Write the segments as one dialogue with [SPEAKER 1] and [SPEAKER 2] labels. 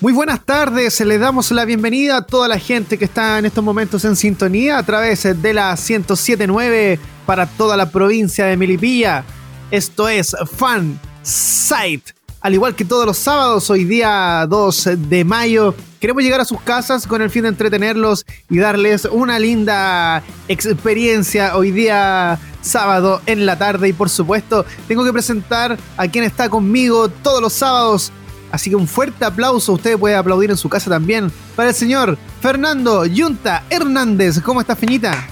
[SPEAKER 1] Muy buenas tardes, le damos la bienvenida a toda la gente que está en estos momentos en sintonía a través de la 1079 para toda la provincia de Melipilla. Esto es Fan Site. Al igual que todos los sábados, hoy día 2 de mayo, queremos llegar a sus casas con el fin de entretenerlos y darles una linda experiencia hoy día sábado en la tarde. Y por supuesto, tengo que presentar a quien está conmigo todos los sábados Así que un fuerte aplauso, usted puede aplaudir en su casa también, para el señor Fernando Yunta Hernández. ¿Cómo está, Feñita?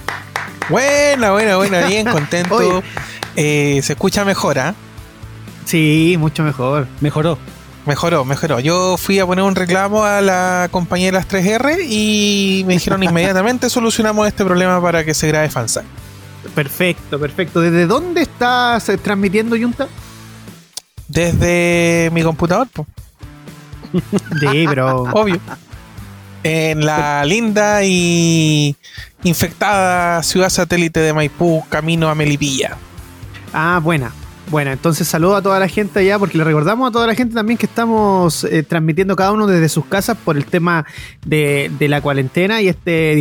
[SPEAKER 2] Buena, buena, buena, bien, contento. Eh, se escucha mejor, ¿ah?
[SPEAKER 1] Sí, mucho mejor. Mejoró.
[SPEAKER 2] Mejoró, mejoró. Yo fui a poner un reclamo a la compañía de las 3R y me dijeron inmediatamente solucionamos este problema para que se grabe fansite.
[SPEAKER 1] Perfecto, perfecto. ¿Desde dónde estás eh, transmitiendo, Yunta?
[SPEAKER 2] Desde mi computador, pues.
[SPEAKER 1] Sí, pero.
[SPEAKER 2] Obvio. En la linda y infectada ciudad satélite de Maipú, camino a Melipilla.
[SPEAKER 1] Ah, buena. Bueno, entonces saludo a toda la gente allá, porque le recordamos a toda la gente también que estamos eh, transmitiendo cada uno desde sus casas por el tema de, la cuarentena y este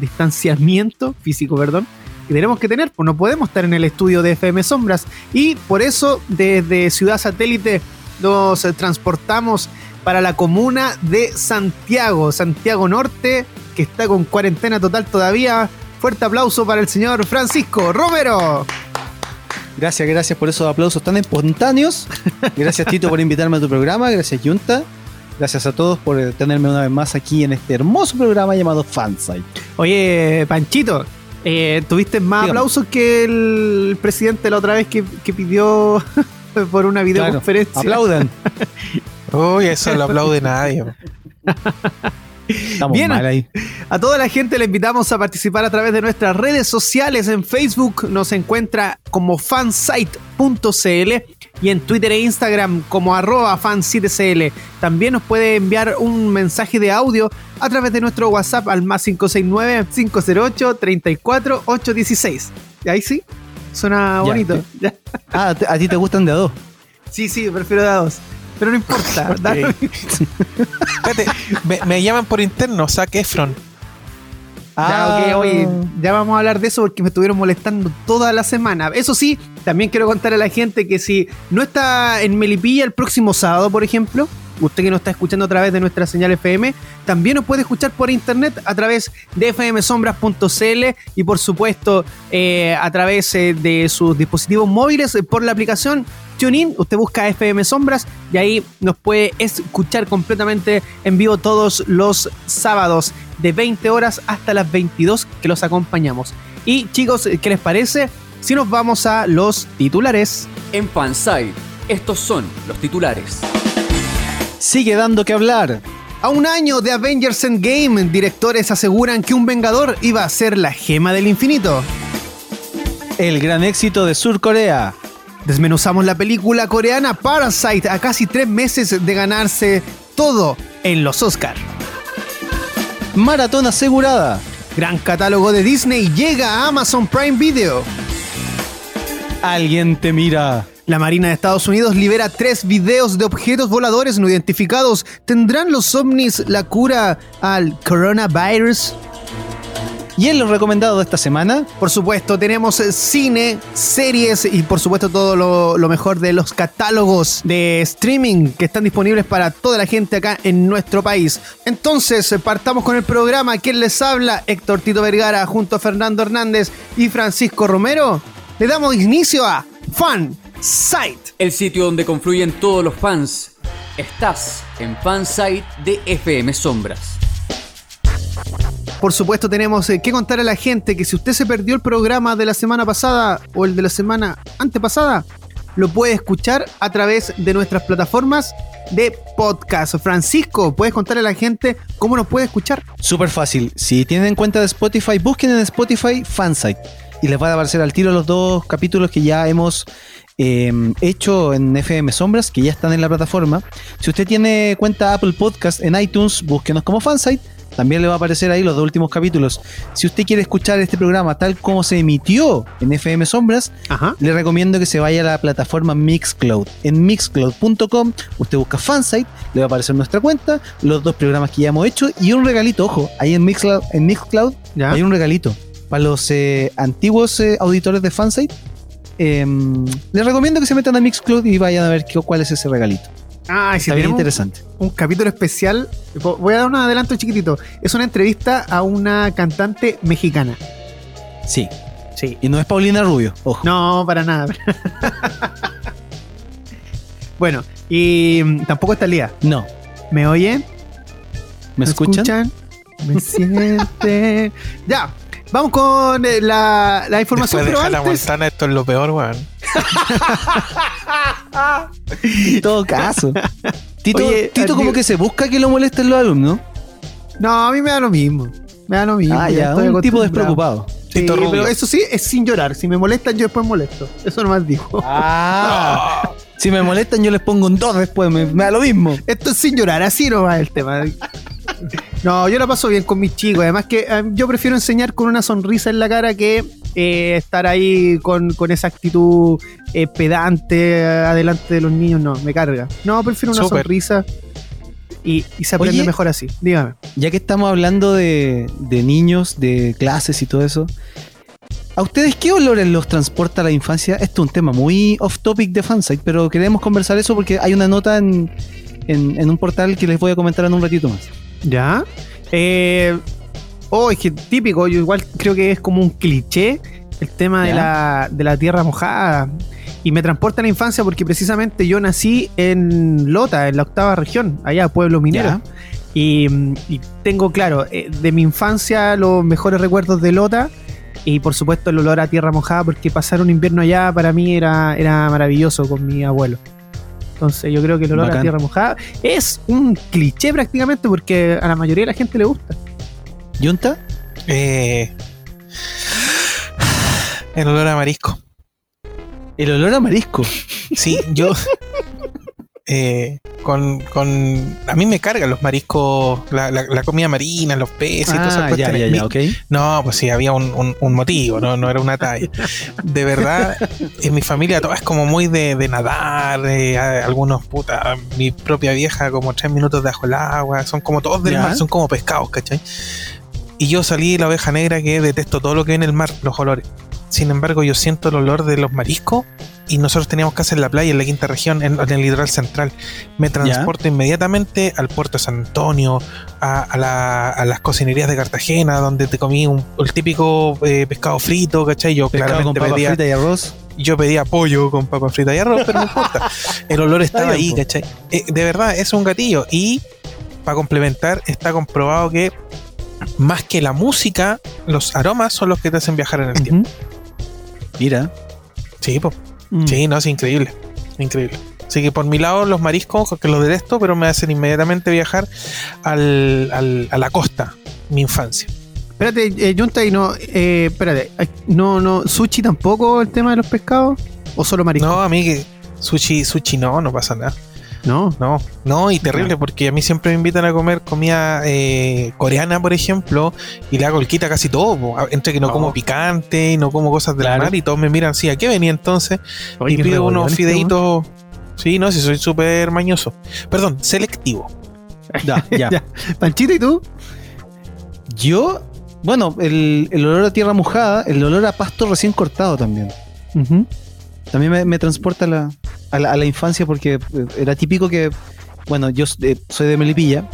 [SPEAKER 1] distanciamiento físico, perdón, que tenemos que tener, pues no podemos estar en el estudio de FM Sombras. Y por eso desde Ciudad Satélite nos transportamos para la comuna de Santiago, Santiago Norte, que está con cuarentena total todavía. Fuerte aplauso para el señor Francisco Romero.
[SPEAKER 3] Gracias, gracias por esos aplausos tan espontáneos. Gracias Tito por invitarme a tu programa. Gracias Junta. Gracias a todos por tenerme una vez más aquí en este hermoso programa llamado Fansite.
[SPEAKER 1] Oye, Panchito, eh, tuviste más aplausos que el presidente la otra vez que, pidió por una videoconferencia.
[SPEAKER 3] aplaudan.
[SPEAKER 2] Uy, eso lo aplaude nadie.
[SPEAKER 1] Estamos Bien, mal ahí. A toda la gente le invitamos a participar a través de nuestras redes sociales. En Facebook nos encuentra como fansite.cl y en Twitter e Instagram como arroba fansitecl. También nos puede enviar un mensaje de audio a través de nuestro WhatsApp al más 569-508-34816. ¿Y ahí sí? Suena bonito.
[SPEAKER 3] Ah, ¿a ti te gustan de a dos?
[SPEAKER 1] Sí, sí, prefiero de a dos. Pero no importa.
[SPEAKER 2] Espérate, me, llaman por interno, Zac Efron.
[SPEAKER 1] Ah, ya, oye, ya vamos a hablar de eso porque me estuvieron molestando toda la semana. Eso sí, también quiero contar a la gente que si no está en Melipilla el próximo sábado, por ejemplo, usted que nos está escuchando a través de nuestra señal FM, también nos puede escuchar por internet a través de fmsombras.cl y por supuesto eh, a través eh, de sus dispositivos móviles eh, por la aplicación TuneIn, usted busca FM Sombras y ahí nos puede escuchar completamente en vivo todos los sábados de 20 horas hasta las 22 que los acompañamos. Y chicos, ¿qué les parece? Si nos vamos a los titulares.
[SPEAKER 4] En Fanside, estos son los titulares.
[SPEAKER 3] Sigue dando que hablar.
[SPEAKER 1] A un año de Avengers Endgame, directores aseguran que un Vengador iba a ser la gema del infinito.
[SPEAKER 3] El gran éxito de Sur Corea.
[SPEAKER 1] Desmenuzamos la película coreana Parasite a casi tres meses de ganarse todo en los Oscars.
[SPEAKER 3] Maratón asegurada.
[SPEAKER 1] Gran catálogo de Disney llega a Amazon Prime Video.
[SPEAKER 3] Alguien te mira.
[SPEAKER 1] La Marina de Estados Unidos libera tres videos de objetos voladores no identificados. ¿Tendrán los ovnis la cura al coronavirus?
[SPEAKER 3] Y en lo recomendado de esta semana,
[SPEAKER 1] por supuesto, tenemos cine, series y por supuesto todo lo, mejor de los catálogos de streaming que están disponibles para toda la gente acá en nuestro país. Entonces, partamos con el programa. ¿Quién les habla? Héctor Tito Vergara junto a Fernando Hernández y Francisco Romero. Le damos inicio a Fan Site.
[SPEAKER 4] El sitio donde confluyen todos los fans. Estás en Fansite de FM Sombras.
[SPEAKER 1] Por supuesto, tenemos eh, que contar a la gente que si usted se perdió el programa de la semana pasada o el de la semana antepasada, lo puede escuchar a través de nuestras plataformas de podcast. Francisco, ¿puedes contarle a la gente cómo nos puede escuchar?
[SPEAKER 3] Súper fácil. Si tienen cuenta de Spotify, busquen en Spotify Fansite. Y les va a aparecer al tiro los dos capítulos que ya hemos eh, hecho en FM Sombras, que ya están en la plataforma. Si usted tiene cuenta Apple Podcast en iTunes, búsquenos como Fansite. También le va a aparecer ahí los dos últimos capítulos. Si usted quiere escuchar este programa tal como se emitió en FM Sombras,
[SPEAKER 1] Ajá.
[SPEAKER 3] le recomiendo que se vaya a la plataforma Mixcloud. En mixcloud.com usted busca Fansite, le va a aparecer nuestra cuenta, los dos programas que ya hemos hecho y un regalito, ojo, ahí en Mixcloud, en Mixcloud
[SPEAKER 1] ¿Ya?
[SPEAKER 3] hay un regalito para los eh, antiguos eh, auditores de Fansite. Em, les recomiendo que se metan a Mixcloud y vayan a ver qué- cuál es ese regalito.
[SPEAKER 1] Ah, si
[SPEAKER 3] Está bien interesante.
[SPEAKER 1] un capítulo especial. vo- Voy a dar un adelanto chiquitito. Es una entrevista a una cantante mexicana.
[SPEAKER 3] Sí.
[SPEAKER 1] Sí.
[SPEAKER 3] Y no es Paulina Rubio, ojo.
[SPEAKER 1] No, para nada. bueno, y mm, tampoco está Lía.
[SPEAKER 3] No.
[SPEAKER 1] ¿Me oyen?
[SPEAKER 3] ¿Me escuchan?
[SPEAKER 1] Me siente. ya, vamos con eh, la, la información.
[SPEAKER 2] Después de
[SPEAKER 1] Pero antes,
[SPEAKER 2] Montana, esto es lo peor, weón.
[SPEAKER 3] En todo caso. Tito,
[SPEAKER 1] Oye,
[SPEAKER 3] Tito como que se busca que lo molesten los alumnos.
[SPEAKER 1] no, a mí me da lo mismo. Me da lo mismo.
[SPEAKER 3] Ah, ya, un tipo despreocupado.
[SPEAKER 1] Sí,
[SPEAKER 2] Tito Rubio.
[SPEAKER 1] pero eso sí, es sin llorar. Si me molestan, yo después molesto. Eso nomás digo.
[SPEAKER 3] Ah. Si me molestan, yo les pongo un 2 después, me, me da lo mismo.
[SPEAKER 1] Esto es sin llorar, así no va el tema. No, yo la paso bien con mis chicos. Además que eh, yo prefiero enseñar con una sonrisa en la cara que eh, estar ahí con, con esa actitud eh, pedante eh, adelante de los niños. No, me carga. No, prefiero una sonrisa y, y se aprende
[SPEAKER 3] Oye.
[SPEAKER 1] mejor así. Dígame.
[SPEAKER 3] Ya que estamos hablando de, de niños, de clases y todo eso, ¿a ustedes qué olores los transporta a la infancia? Esto es un tema muy off topic de fansite, pero queremos conversar eso porque hay una nota en, en- en un portal que les voy a comentar en un ratito más.
[SPEAKER 1] ¿Ya? Eh, oh, es que típico. Yo igual creo que es como un cliché el tema de la, de la tierra mojada. Y me transporta a la infancia porque precisamente yo nací en Lota, en la octava región, allá, Pueblo Minero. Y, y tengo, claro, eh, de mi infancia los mejores recuerdos de Lota. Y por supuesto el olor a tierra mojada, porque pasar un invierno allá para mí era, era maravilloso con mi abuelo. Entonces yo creo que el olor a tierra mojada es un cliché prácticamente porque a la mayoría de la gente le gusta.
[SPEAKER 3] ¿Yunta?
[SPEAKER 2] Eh, el olor a marisco.
[SPEAKER 3] El olor a marisco.
[SPEAKER 2] Sí, yo. eh, con, con. A mí me cargan los mariscos, la, la- la comida marina, los peces y todas esas
[SPEAKER 3] Ah, ya,
[SPEAKER 2] cuestiones.
[SPEAKER 3] ya,
[SPEAKER 2] Mi-
[SPEAKER 3] ya, ok.
[SPEAKER 2] No, pues sí, había un, un- un motivo, no, no era una talla. De verdad, en mi familia todo es como muy de, de nadar, de, algunos puta, mi propia vieja como tres minutos debajo del agua, son como todos del
[SPEAKER 3] Ya.
[SPEAKER 2] mar, son como pescados, ¿cachai? Y yo salí la oveja negra que detesto todo lo que hay en el mar, los olores. Sin embargo, yo siento el olor de los mariscos y nosotros teníamos casa en la playa, en la quinta región, en, en el litoral central. Me transporto inmediatamente al puerto de San Antonio, a, a la- a las cocinerías de Cartagena, donde te comí un, el típico eh, pescado frito, ¿cachai? Yo
[SPEAKER 3] Pescado con
[SPEAKER 2] claramente
[SPEAKER 3] papa
[SPEAKER 2] pedía,
[SPEAKER 3] frita y arroz.
[SPEAKER 2] yo pedía pollo con papa frita y arroz, pero no importa. El olor estaba ahí. ¿cachai? Eh, de verdad, es un gatillo. Y para complementar, está comprobado que más que la música, los aromas son los que te hacen viajar en el tiempo.
[SPEAKER 3] Mira.
[SPEAKER 2] Sí, po.
[SPEAKER 1] Mm.
[SPEAKER 2] sí, no, es increíble. Increíble. Así que por mi lado, los mariscos, que los detesto, pero me hacen inmediatamente viajar al, al- a la costa, mi infancia.
[SPEAKER 1] Espérate, eh, Junta, y no, eh, espérate, no, no, sushi tampoco el tema de los pescados o solo marisco.
[SPEAKER 2] No, a mí que sushi, sushi no, no pasa nada.
[SPEAKER 1] No.
[SPEAKER 2] No, no, y terrible, porque a mí siempre me invitan a comer comida eh, coreana, por ejemplo, y le hago el quita casi todo. po. A- Entre que no
[SPEAKER 1] Oh.
[SPEAKER 2] como picante y no como cosas del
[SPEAKER 3] Claro.
[SPEAKER 2] mar, y todos me miran, sí, ¿a qué venía entonces?
[SPEAKER 1] Oye,
[SPEAKER 2] y pido unos
[SPEAKER 1] este,
[SPEAKER 2] fideitos. Sí, no, si soy súper mañoso. Perdón, selectivo.
[SPEAKER 3] Ya, ya.
[SPEAKER 1] Panchito, ¿y tú?
[SPEAKER 3] Yo, bueno, el, el olor a tierra mojada, el olor a pasto recién cortado también. También me, me transporta a la, a, la, a la infancia porque eh, era típico que, bueno, yo eh, soy de Melipilla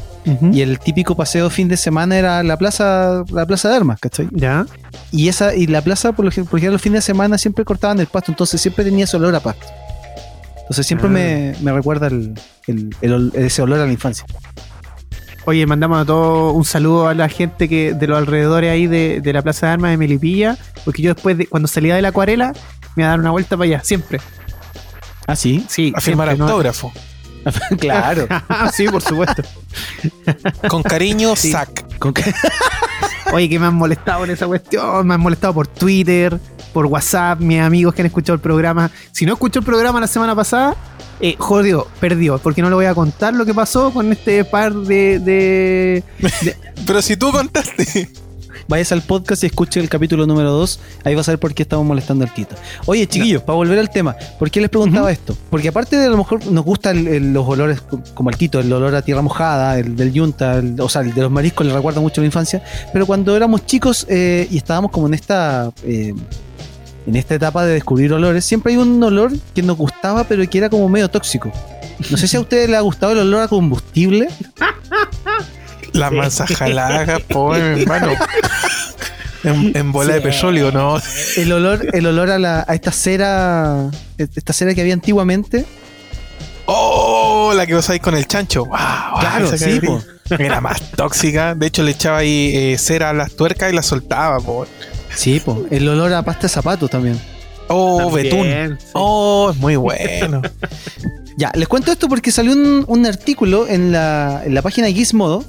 [SPEAKER 3] y el típico paseo fin de semana era la plaza, la plaza de armas, ¿cachai?
[SPEAKER 1] Ya.
[SPEAKER 3] Y esa, y la plaza, por lo por ejemplo, los fines de semana siempre cortaban el pasto, entonces siempre tenía ese olor a pasto. Entonces siempre
[SPEAKER 1] Ah.
[SPEAKER 3] me, me recuerda el, el- el ese olor a la infancia.
[SPEAKER 1] Oye, mandamos a todos un saludo a la gente que de los alrededores ahí de, de la Plaza de Armas de Melipilla, porque yo después, de, cuando salía de la acuarela, me iba a dar una vuelta para allá, siempre.
[SPEAKER 3] Ah, sí.
[SPEAKER 1] Sí,
[SPEAKER 2] A firmar
[SPEAKER 1] siempre, ¿no?
[SPEAKER 2] autógrafo.
[SPEAKER 3] claro.
[SPEAKER 1] sí, por supuesto.
[SPEAKER 2] Con cariño,
[SPEAKER 1] Sí.
[SPEAKER 3] Con
[SPEAKER 1] Oye, que me han molestado en esa cuestión. Me han molestado por Twitter, por WhatsApp, mis amigos que han escuchado el programa. Si no escuchó el programa la semana pasada, eh, jodió, perdió, porque no le voy a contar lo que pasó con este par de. de-
[SPEAKER 2] Pero si tú contaste.
[SPEAKER 3] Vayas al podcast y escuche el capítulo número 2. Ahí vas a ver por qué estamos molestando al Tito. Oye, chiquillos, para volver al tema, ¿por qué les preguntaba esto? Porque aparte de a lo mejor nos gustan los olores co- como el Tito, el olor a tierra mojada, el del yunta, el- o sea, el de los mariscos le recuerda mucho a la infancia. Pero cuando éramos chicos eh, y estábamos como en esta. eh, en esta etapa de descubrir olores, siempre hay un olor que nos gustaba, pero que era como medio tóxico. No sé si a ustedes les ha gustado el olor a combustible.
[SPEAKER 2] La mansa jalaga, pobre hermano. En, en bola de
[SPEAKER 3] Sí.
[SPEAKER 2] petróleo, ¿no?
[SPEAKER 3] El olor, el olor a, la, a esta cera, esta cera que había antiguamente.
[SPEAKER 2] ¡Oh! La que vas ahí con el chancho. ¡Wow!
[SPEAKER 3] Claro,
[SPEAKER 2] Esa
[SPEAKER 3] sí.
[SPEAKER 2] Era más tóxica. De hecho, le echaba ahí eh, cera a las tuercas y las soltaba, po.
[SPEAKER 3] Sí, po. El olor a pasta de zapatos también.
[SPEAKER 2] ¡Oh,
[SPEAKER 1] También,
[SPEAKER 2] betún!
[SPEAKER 1] sí.
[SPEAKER 2] ¡Oh, es muy bueno!
[SPEAKER 3] Ya, les cuento esto porque salió un, un artículo en la, en la página Gizmodo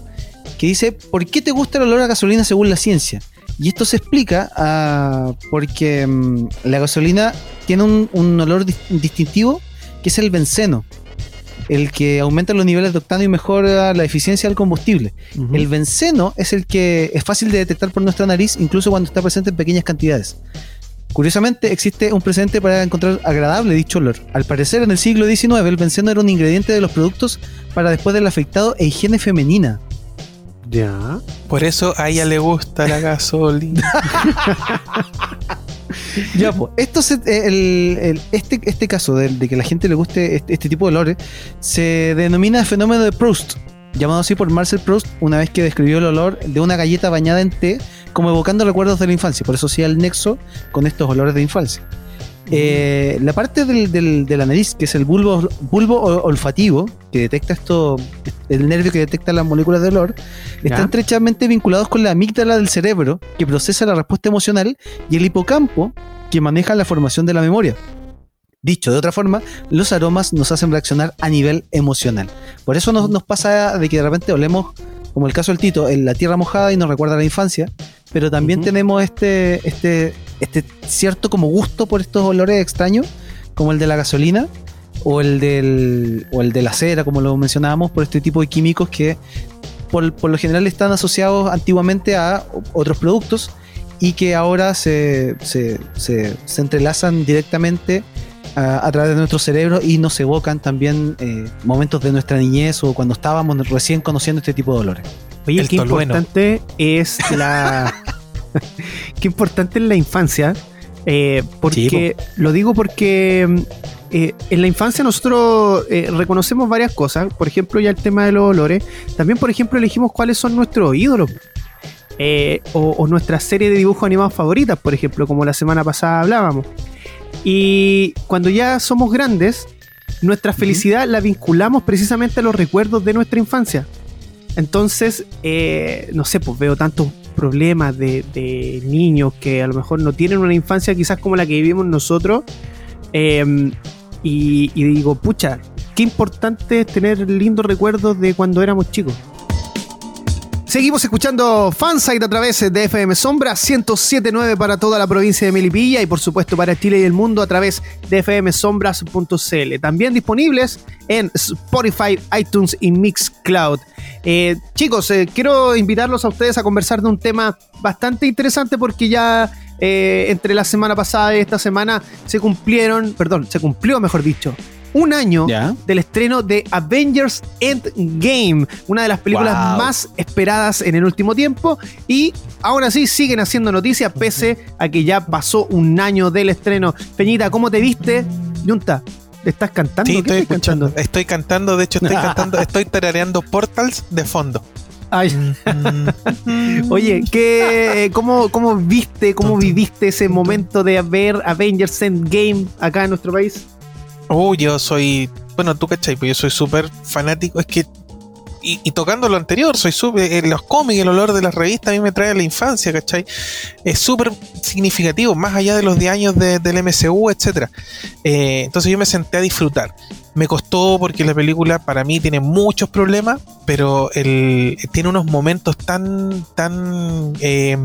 [SPEAKER 3] que dice ¿Por qué te gusta el olor a gasolina según la ciencia? Y esto se explica ah, porque mm, la gasolina tiene un, un olor dis- distintivo que es el benceno, el que aumenta los niveles de octano y mejora la eficiencia del combustible. El benceno es el que es fácil de detectar por nuestra nariz, incluso cuando está presente en pequeñas cantidades. Curiosamente, existe un precedente para encontrar agradable dicho olor. Al parecer, en el siglo XIX, el benceno era un ingrediente de los productos para después del afectado e higiene femenina.
[SPEAKER 1] Ya.
[SPEAKER 2] Por eso a ella le gusta la gasolina.
[SPEAKER 3] Ya, pues, esto se- el- el- este, este caso de, de que la gente le guste este, este tipo de olores se denomina fenómeno de Proust, llamado así por Marcel Proust una vez que describió el olor de una galleta bañada en té como evocando recuerdos de la infancia. Por eso sí el nexo con estos olores de infancia. Eh, la parte del- del- de la nariz, que es el bulbo, bulbo ol- olfativo, que detecta esto, el nervio que detecta las moléculas de olor, están
[SPEAKER 1] Ya.
[SPEAKER 3] estrechamente vinculados con la amígdala del cerebro, que procesa la respuesta emocional, y el hipocampo, que maneja la formación de la memoria. Dicho de otra forma, los aromas nos hacen reaccionar a nivel emocional. Por eso nos, nos pasa de que de repente olemos, como el caso del Tito, en la tierra mojada y nos recuerda a la infancia, pero también tenemos este, este, este cierto como gusto por estos olores extraños, como el de la gasolina o el, del, o el de la cera, como lo mencionábamos, por este tipo de químicos que por, por lo general están asociados antiguamente a otros productos y que ahora se, se, se- se entrelazan directamente a, a través de nuestro cerebro y nos evocan también eh, momentos de nuestra niñez o cuando estábamos recién conociendo este tipo de olores.
[SPEAKER 1] Oye,
[SPEAKER 2] El
[SPEAKER 1] qué
[SPEAKER 2] tolueno.
[SPEAKER 1] importante es la. qué importante es la infancia. eh, porque lo digo porque mm, eh, en la infancia nosotros eh, reconocemos varias cosas. Por ejemplo, ya el tema de los olores. También, por ejemplo, elegimos cuáles son nuestros ídolos. o, o nuestra serie de dibujos animados favoritas, por ejemplo, como la semana pasada hablábamos. Y cuando ya somos grandes, nuestra felicidad la vinculamos precisamente a los recuerdos de nuestra infancia. Entonces, eh, no sé, pues veo tantos problemas de, de niños que a lo mejor no tienen una infancia quizás como la que vivimos nosotros. y, y digo, pucha, qué importante es tener lindos recuerdos de cuando éramos chicos. Seguimos escuchando Fansite a través de FM Sombra 1079 para toda la provincia de Melipilla y por supuesto para Chile y el mundo a través de fmsombras.cl. También disponibles en Spotify, iTunes y Mixcloud. Eh, chicos, eh, quiero invitarlos a ustedes a conversar de un tema bastante interesante porque ya eh, entre la semana pasada y esta semana se cumplieron, perdón, se cumplió mejor dicho, un año del estreno de Avengers Endgame, una de las películas
[SPEAKER 3] Wow.
[SPEAKER 1] más esperadas en el último tiempo y aún así siguen haciendo noticias pese a que ya pasó un año del estreno. Peñita, ¿cómo te viste? Yunta, ¿te estás cantando?
[SPEAKER 2] Sí,
[SPEAKER 1] ¿Qué
[SPEAKER 2] estoy
[SPEAKER 1] estás
[SPEAKER 2] escuchando.
[SPEAKER 1] cantando?
[SPEAKER 2] Estoy cantando, de hecho, estoy cantando, estoy tarareando Portals de fondo.
[SPEAKER 1] Ay,
[SPEAKER 2] Mm.
[SPEAKER 1] oye, ¿qué, cómo, ¿cómo viste, cómo viviste ese momento de ver Avengers Endgame acá en nuestro país?
[SPEAKER 2] Oh, yo soy. Bueno, tú cachai, pues yo soy súper fanático. Es que y, tocando lo anterior, soy súper. Eh, los cómics, el olor de las revistas a mí me trae a la infancia, ¿cachai? Es súper significativo, más allá de los 10 años del MCU, etc. Eh, entonces yo me senté a disfrutar. Me costó porque la película para mí tiene muchos problemas, pero el, tiene unos momentos tan, tan, eh,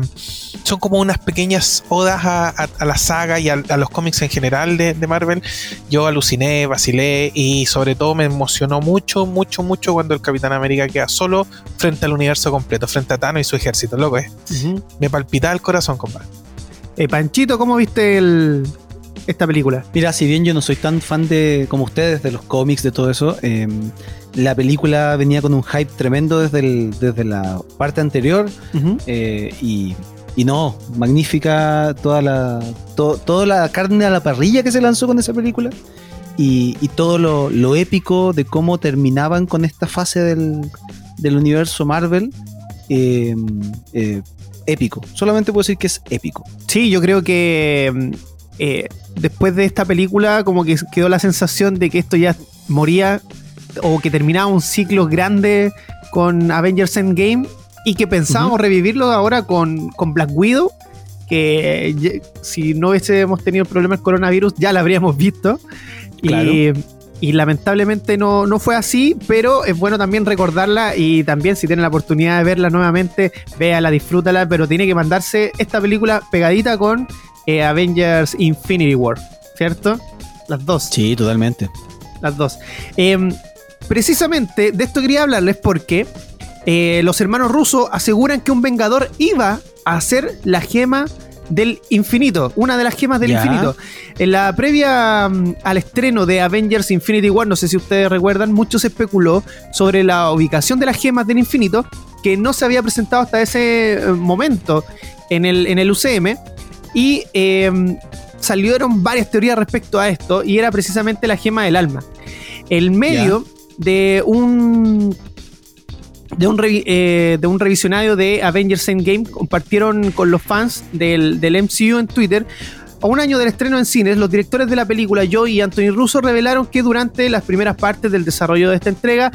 [SPEAKER 2] son como unas pequeñas odas a, la saga y a, los cómics en general de, Marvel. Yo aluciné, vacilé y sobre todo me emocionó mucho, mucho, mucho cuando el Capitán América queda solo frente al universo completo, frente a Thanos y su ejército, loco, ¿eh? Me palpita el corazón, compadre.
[SPEAKER 1] Eh, Panchito, ¿cómo viste el, esta película.
[SPEAKER 3] Mira, si bien yo no soy tan fan de como ustedes, de los cómics, de todo eso, em, la película venía con un hype tremendo desde, desde la parte anterior eh, y, no, magnífica toda la, toda la carne a la parrilla que se lanzó con esa película y, todo lo, épico de cómo terminaban con esta fase del, del universo Marvel. Em, eh, épico. Solamente puedo decir que es épico.
[SPEAKER 1] Sí, yo creo que em, eh, después de esta película como que quedó la sensación de que esto ya moría o que terminaba un ciclo grande con Avengers Endgame y que pensábamos revivirlo ahora con, Black Widow, que si no hubiésemos tenido el problema del coronavirus ya la habríamos visto. Y, lamentablemente no, no, fue así, pero es bueno también recordarla y también si tienen la oportunidad de verla nuevamente, véala, disfrútala, pero tiene que mandarse esta película pegadita con eh, Avengers Infinity War, ¿cierto? Las dos.
[SPEAKER 3] Sí, totalmente.
[SPEAKER 1] Las dos. Em, precisamente de esto quería hablarles porque eh, los hermanos rusos aseguran que un Vengador iba a ser la gema del infinito, una de las gemas del infinito. En la previa mm, al estreno de Avengers Infinity War, no sé si ustedes recuerdan, mucho se especuló sobre la ubicación de las gemas del infinito que no se había presentado hasta ese eh, momento en el, en el UCM y em, salieron varias teorías respecto a esto y era precisamente la gema del alma. El medio de un de un, eh, de un revisionario de Avengers Endgame compartieron con los fans del, del MCU en Twitter a un año del estreno en cines, los directores de la película, Joe y Anthony Russo, revelaron que durante las primeras partes del desarrollo de esta entrega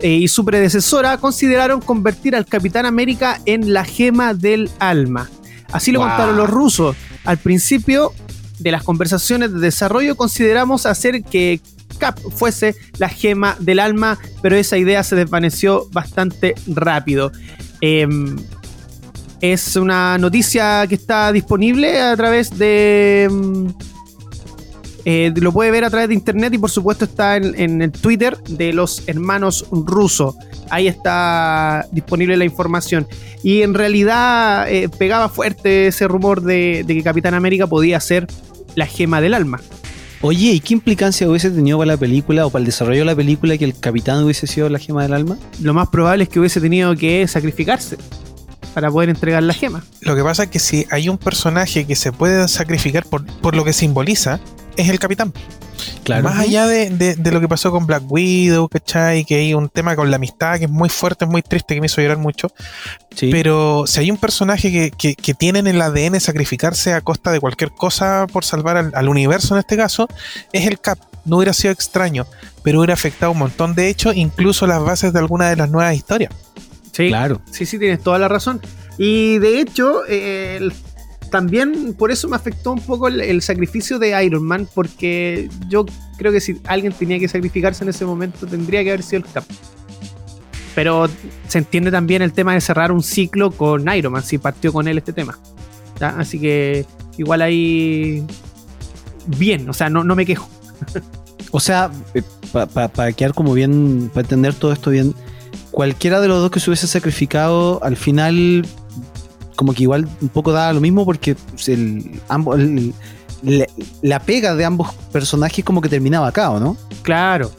[SPEAKER 1] eh, y su predecesora consideraron convertir al Capitán América en la gema del alma. Así lo contaron los rusos. Al principio de las conversaciones de desarrollo consideramos hacer que Cap fuese la gema del alma, pero esa idea se desvaneció bastante rápido. Em, es una noticia que está disponible a través de... Eh, lo puede ver a través de internet y por supuesto está en, el Twitter de los hermanos rusos. Ahí está disponible la información. Y en realidad eh, pegaba fuerte ese rumor de, que Capitán América podía ser la gema del alma.
[SPEAKER 3] Oye, ¿y qué implicancia hubiese tenido para la película o para el desarrollo de la película que el capitán hubiese sido la gema del alma?
[SPEAKER 1] Lo más probable es que hubiese tenido que sacrificarse para poder entregar la gema.
[SPEAKER 2] Lo que pasa es que si hay un personaje que se puede sacrificar por, por lo que simboliza, es el capitán. Claro. Más allá de, lo que pasó con Black Widow, ¿cachai? Que hay un tema con la amistad que es muy fuerte, es muy triste, que me hizo llorar mucho. Pero si hay un personaje que, que, tiene en el ADN sacrificarse a costa de cualquier cosa por salvar al, universo en este caso, es el Cap. No hubiera sido extraño, pero hubiera afectado un montón de hechos, incluso las bases de alguna de las nuevas historias.
[SPEAKER 1] Sí, claro. Sí, sí, tienes toda la razón. Y de hecho, eh, el también por eso me afectó un poco el, sacrificio de Iron Man, porque yo creo que si alguien tenía que sacrificarse en ese momento, tendría que haber sido el Cap. Pero se entiende también el tema de cerrar un ciclo con Iron Man, si partió con él este tema. Así que igual ahí. Bien, o sea, no, no me quejo.
[SPEAKER 3] o sea, eh, para quedar como bien, para entender todo esto bien, cualquiera de los dos que se hubiese sacrificado, al final como que igual un poco daba lo mismo porque el, ambos, la pega de ambos personajes como que terminaba acá, ¿o no?
[SPEAKER 1] Claro.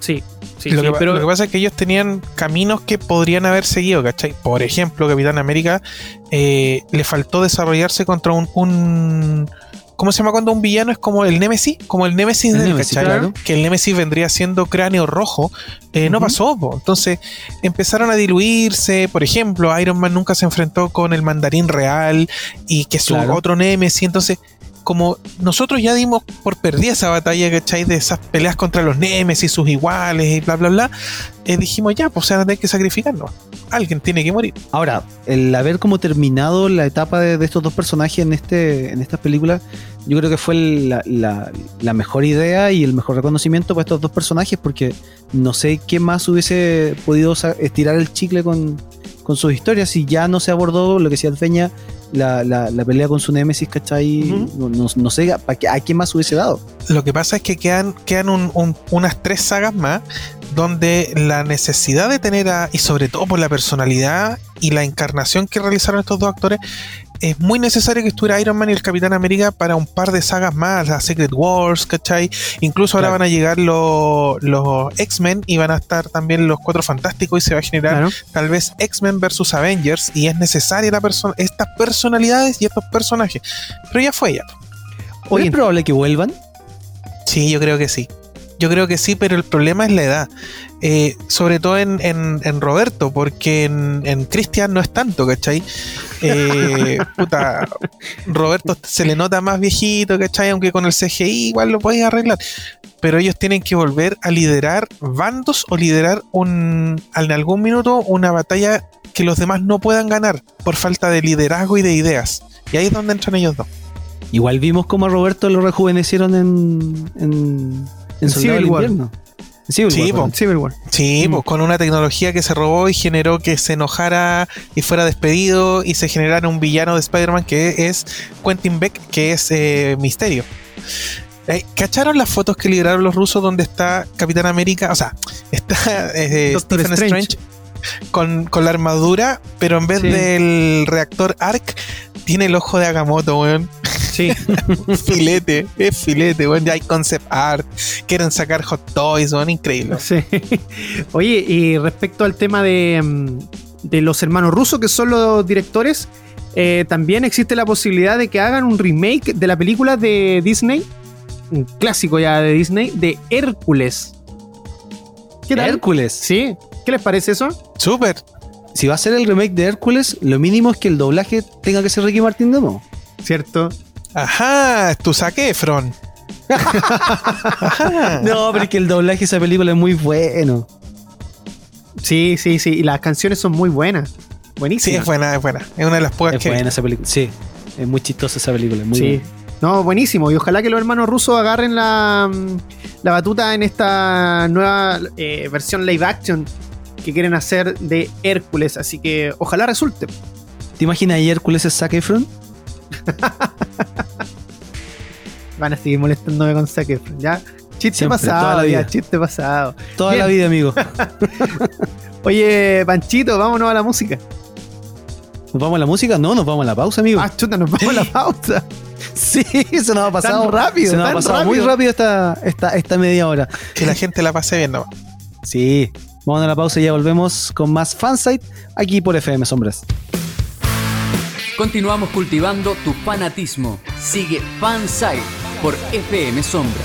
[SPEAKER 1] Sí. Sí,
[SPEAKER 2] lo,
[SPEAKER 1] que,
[SPEAKER 2] pero... lo que pasa es que ellos tenían caminos que podrían haber seguido, ¿cachai? Por ejemplo, Capitán América eh, le faltó desarrollarse contra un ¿Cómo se llama cuando un villano es como el Nemesis? Como el Nemesis del Nemesis, Que el Nemesis vendría siendo cráneo rojo. Eh, no pasó, entonces empezaron a diluirse. Por ejemplo, Iron Man nunca se enfrentó con el mandarín real y que su otro Nemesis. Entonces, como nosotros ya dimos por perdida esa batalla, ¿cachai? De esas peleas contra los Nemesis, sus iguales y bla, bla, bla. eh, dijimos ya, pues se van que sacrificarnos. Alguien tiene que morir.
[SPEAKER 3] Ahora, el haber como terminado la etapa de, estos dos personajes en este en estas películas, yo creo que fue la, mejor idea y el mejor reconocimiento para estos dos personajes, porque no sé qué más hubiese podido estirar el chicle con, con sus historias si ya no se abordó lo que decía Feña, la, la, la pelea con su némesis, ¿cachai?
[SPEAKER 1] Ujú.
[SPEAKER 3] no, no- no sé a, qué- a quién más hubiese dado.
[SPEAKER 2] Lo que pasa es que quedan, quedan un- un- unas tres sagas más donde la necesidad de tener a, y sobre todo por la personalidad y la encarnación que realizaron estos dos actores, es muy necesario que estuviera Iron Man y el Capitán América para un par de sagas más, la Secret Wars, ¿cachai? Incluso ahora van a llegar los, los X-Men y van a estar también los Cuatro Fantásticos y se va a generar
[SPEAKER 1] Claro.
[SPEAKER 2] tal vez X-Men versus Avengers y es necesaria la estas personalidades y estos personajes. Pero ya fue ya.
[SPEAKER 3] Oye, ¿Es probable que vuelvan?
[SPEAKER 2] Sí, yo creo que sí. Yo creo que sí, pero el problema es la edad. Eh, sobre todo en, en- en Roberto, porque en, en Cristian no es tanto, ¿cachai? Eh, puta, Roberto se le nota más viejito, ¿cachai? Aunque con el CGI igual lo podéis arreglar. Pero ellos tienen que volver a liderar bandos o liderar un, en algún minuto una batalla que los demás no puedan ganar por falta de liderazgo y de ideas. Y ahí es donde entran ellos dos.
[SPEAKER 3] Igual vimos como a Roberto lo rejuvenecieron en, en, en Soldado del
[SPEAKER 1] Civil War.
[SPEAKER 3] Invierno. Civil
[SPEAKER 2] Sí,
[SPEAKER 3] War,
[SPEAKER 2] po.
[SPEAKER 3] perdón.
[SPEAKER 1] Civil War.
[SPEAKER 2] Sí,
[SPEAKER 1] Mm.
[SPEAKER 2] pues con una tecnología que se robó y generó que se enojara y fuera despedido y se generara un villano de Spider-Man que es Quentin Beck, que es eh, Misterio. Eh, ¿Cacharon las fotos que liberaron los rusos donde está Capitán América? O sea, está eh,
[SPEAKER 1] Doctor
[SPEAKER 2] Stephen
[SPEAKER 1] Strange.
[SPEAKER 2] Strange, con, con la armadura, pero en vez
[SPEAKER 1] Sí.
[SPEAKER 2] del reactor ARC, tiene el ojo de Agamotto, weón.
[SPEAKER 1] Sí.
[SPEAKER 2] filete, es filete, weón. Ya hay concept art, quieren sacar hot toys, weón, increíble.
[SPEAKER 1] Sí. Oye, y respecto al tema de, mm, de los hermanos rusos, que son los directores, eh, también existe la posibilidad de que hagan un remake de la película de Disney, un clásico ya de Disney, de Hércules. ¿Qué tal?
[SPEAKER 3] Hércules.
[SPEAKER 1] Sí. ¿Qué les parece eso?
[SPEAKER 2] Súper.
[SPEAKER 3] Si va a ser el remake de Hércules, lo mínimo es que el doblaje tenga que ser Ricky Martin de nuevo.
[SPEAKER 1] ¿Cierto?
[SPEAKER 2] Ajá, tu saque, Efron. Ajá.
[SPEAKER 3] No, pero es que el doblaje de esa película es muy bueno.
[SPEAKER 1] Sí, sí, sí. Y las canciones son muy buenas.
[SPEAKER 2] Sí,
[SPEAKER 1] Buenísimas.
[SPEAKER 2] es buena, es buena. Es una de las pocas
[SPEAKER 3] Es
[SPEAKER 2] que.
[SPEAKER 3] buena esa película. Sí, es muy chistosa esa película. Muy
[SPEAKER 1] sí.
[SPEAKER 3] buena.
[SPEAKER 1] No, buenísimo. Y ojalá que los hermanos rusos agarren la, la batuta en esta nueva eh, versión live action que quieren hacer de Hércules. Así que ojalá resulte.
[SPEAKER 3] ¿Te imaginas Hércules es Zac Efron?
[SPEAKER 1] Van a seguir molestándome con Efron, ¿Ya? Chiste
[SPEAKER 3] Siempre, toda
[SPEAKER 1] pasado,
[SPEAKER 3] la
[SPEAKER 1] ya,
[SPEAKER 3] vida.
[SPEAKER 1] chiste pasado.
[SPEAKER 3] Toda
[SPEAKER 1] Bien.
[SPEAKER 3] la vida, amigo.
[SPEAKER 1] Oye, Panchito, vámonos a la música.
[SPEAKER 3] ¿Nos vamos a la música? No, nos vamos a la pausa, amigo.
[SPEAKER 1] Ah, chuta, nos vamos a la pausa.
[SPEAKER 3] sí, se nos ha pasado
[SPEAKER 1] Tan rápido,
[SPEAKER 3] Se nos ha pasado muy
[SPEAKER 1] rápido.
[SPEAKER 3] rápido esta, esta, esta media hora.
[SPEAKER 2] Que la gente la pase bien, ¿no?
[SPEAKER 3] Sí, vamos a la pausa y ya volvemos con más fansite aquí por FM Sombras.
[SPEAKER 4] Continuamos cultivando tu fanatismo. Sigue Fansite por FM Sombra.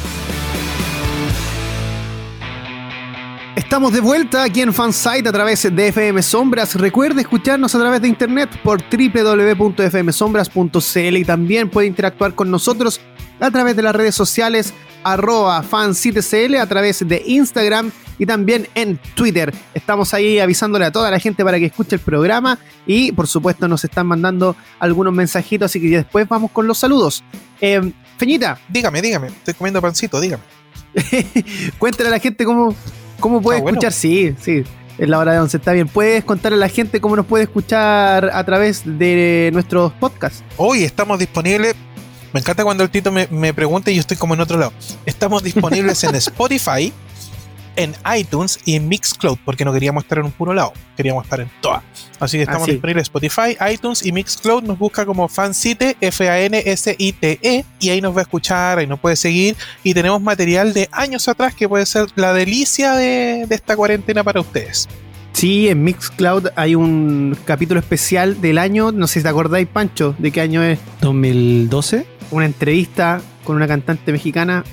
[SPEAKER 1] Estamos de vuelta aquí en Fansite a través de FM Sombras. Recuerde escucharnos a través de internet por www.fmsombras.cl y también puede interactuar con nosotros a través de las redes sociales arroba fansitecl, a través de Instagram y también en Twitter. Estamos ahí avisándole a toda la gente para que escuche el programa y por supuesto nos están mandando algunos mensajitos, así que después vamos con los saludos. Eh, Feñita,
[SPEAKER 2] Dígame, dígame. Estoy comiendo pancito, dígame.
[SPEAKER 1] Cuéntale a la gente cómo, cómo puede
[SPEAKER 2] Ah, bueno.
[SPEAKER 1] escuchar. Sí, sí, es la hora de once, está bien. ¿Puedes contarle a la gente cómo nos puede escuchar a través de nuestros podcasts?
[SPEAKER 2] Hoy estamos disponibles. Me encanta cuando el Tito me, me pregunta y yo estoy como en otro lado. Estamos disponibles en Spotify, en iTunes y en Mixcloud, porque no queríamos estar en un puro lado, queríamos estar en todas. Así que estamos
[SPEAKER 1] Así.
[SPEAKER 2] disponibles en Spotify, iTunes y Mixcloud. Nos busca como Fansite, F-A-N-S-I-T-E, E, y ahí nos va a escuchar, ahí nos puede seguir. Y tenemos material de años atrás que puede ser la delicia de, de esta cuarentena para ustedes.
[SPEAKER 1] Sí, en Mixcloud hay un capítulo especial del año, no sé si te acordáis, Pancho, de qué año es.
[SPEAKER 3] 2012.
[SPEAKER 1] Una entrevista con una cantante mexicana,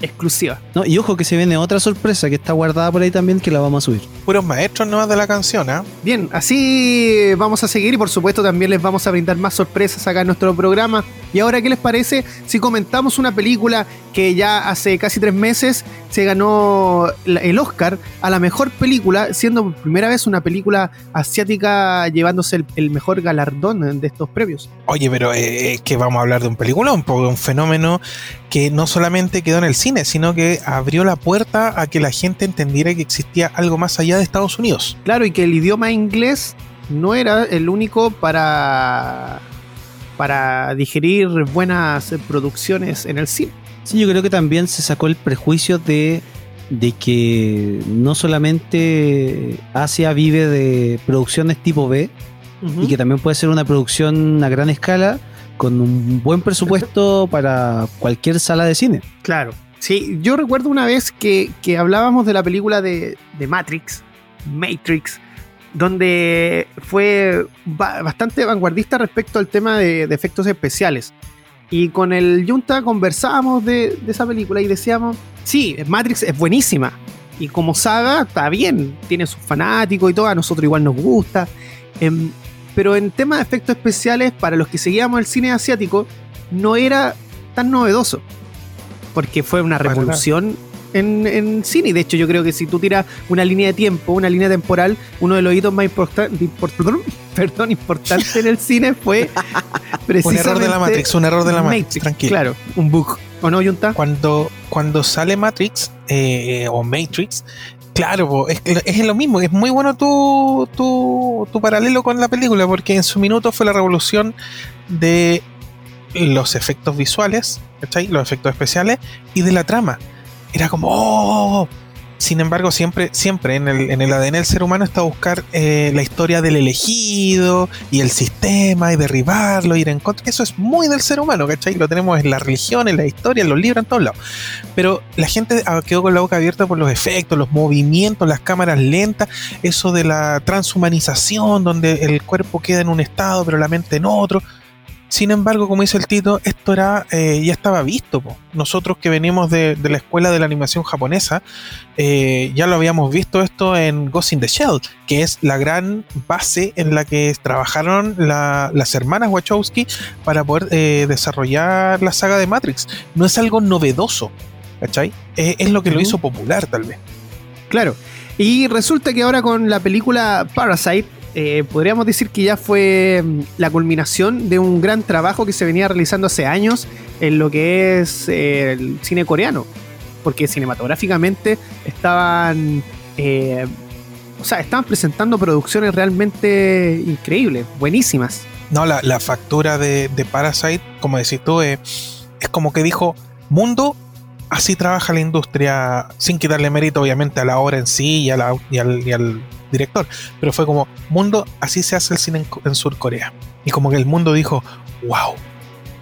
[SPEAKER 1] exclusiva.
[SPEAKER 3] No, y ojo que se viene otra sorpresa que está guardada por ahí también que la vamos a subir.
[SPEAKER 2] Puros maestros nomás de la canción, ¿ah?
[SPEAKER 1] Bien, así vamos a seguir y por supuesto también les vamos a brindar más sorpresas acá en nuestro programa. Y ahora, ¿qué les parece si comentamos una película que ya hace casi tres meses se ganó el Oscar a la mejor película, siendo por primera vez una película asiática llevándose el, mejor galardón de estos premios?
[SPEAKER 2] Oye, pero eh, que vamos a hablar de un película, un poco un fenómeno que no solamente quedó en el cine, sino que abrió la puerta a que la gente entendiera que existía algo más allá de Estados Unidos.
[SPEAKER 1] Claro, y que el idioma inglés no era el único para para digerir buenas producciones en el cine.
[SPEAKER 3] Sí, yo creo que también se sacó el prejuicio de, de que no solamente Asia vive de producciones tipo B, y que también puede ser una producción a gran escala con un buen presupuesto para cualquier sala de cine.
[SPEAKER 1] Claro. Sí, yo recuerdo una vez que, hablábamos de la película de, de Matrix, Matrix, donde fue bastante vanguardista respecto al tema de, efectos especiales. Y con el Junta conversábamos de, esa película y decíamos, sí, Matrix es buenísima. Y como saga está bien, tiene sus fanáticos y todo, a nosotros igual nos gusta. Em, pero en tema de efectos especiales, para los que seguíamos el cine asiático, no era tan novedoso. Porque fue una revolución en, en, cine. De hecho, yo creo que si tú tiras una línea de tiempo, una línea temporal, uno de los hitos más importantes perdón, importante en el cine fue
[SPEAKER 2] precisamente. Un error de la Matrix, un error de la Matrix, tranquilo.
[SPEAKER 1] Claro, un bug. ¿O no, Junta?
[SPEAKER 2] Cuando, cuando sale Matrix eh, o Matrix, Claro, es, es, lo mismo, es muy bueno tu, tu, tu, paralelo con la película, porque en su minuto fue la revolución de los efectos visuales, los efectos especiales y de la trama era como, oh". Sin embargo, siempre, siempre en el, en el ADN del ser humano está buscar eh, la historia del elegido y el sistema y derribarlo, ir en contra. Eso es muy del ser humano, ¿cachai? Lo tenemos en la religión, en la historia, en los libros, en todos lados. Pero la gente ah, quedó con la boca abierta por los efectos, los movimientos, las cámaras lentas, eso de la transhumanización, donde el cuerpo queda en un estado, pero la mente en otro sin embargo, como dice el Tito, esto era eh, ya estaba visto. Nosotros que venimos de, la escuela de la animación japonesa, eh, ya lo habíamos visto esto en Ghost in the Shell, que es la gran base en la que trabajaron las hermanas Wachowski para poder eh, desarrollar la saga de Matrix. No es algo novedoso, ¿cachai? es lo que lo hizo popular, tal vez.
[SPEAKER 1] Claro. Y resulta que ahora con la película Parasite, eh, podríamos decir que ya fue mm, la culminación de un gran trabajo que se venía realizando hace años en lo que es eh, el cine coreano. Porque cinematográficamente estaban. Eh, o sea, estaban presentando producciones realmente increíbles, buenísimas.
[SPEAKER 2] No, la, factura de, Parasite, como decís tú, es como que dijo: Mundo, así trabaja la industria, sin quitarle mérito, obviamente, a la obra en sí y al director, pero fue como, mundo, así se hace el cine en, Sur Corea. Y como que el mundo dijo, wow.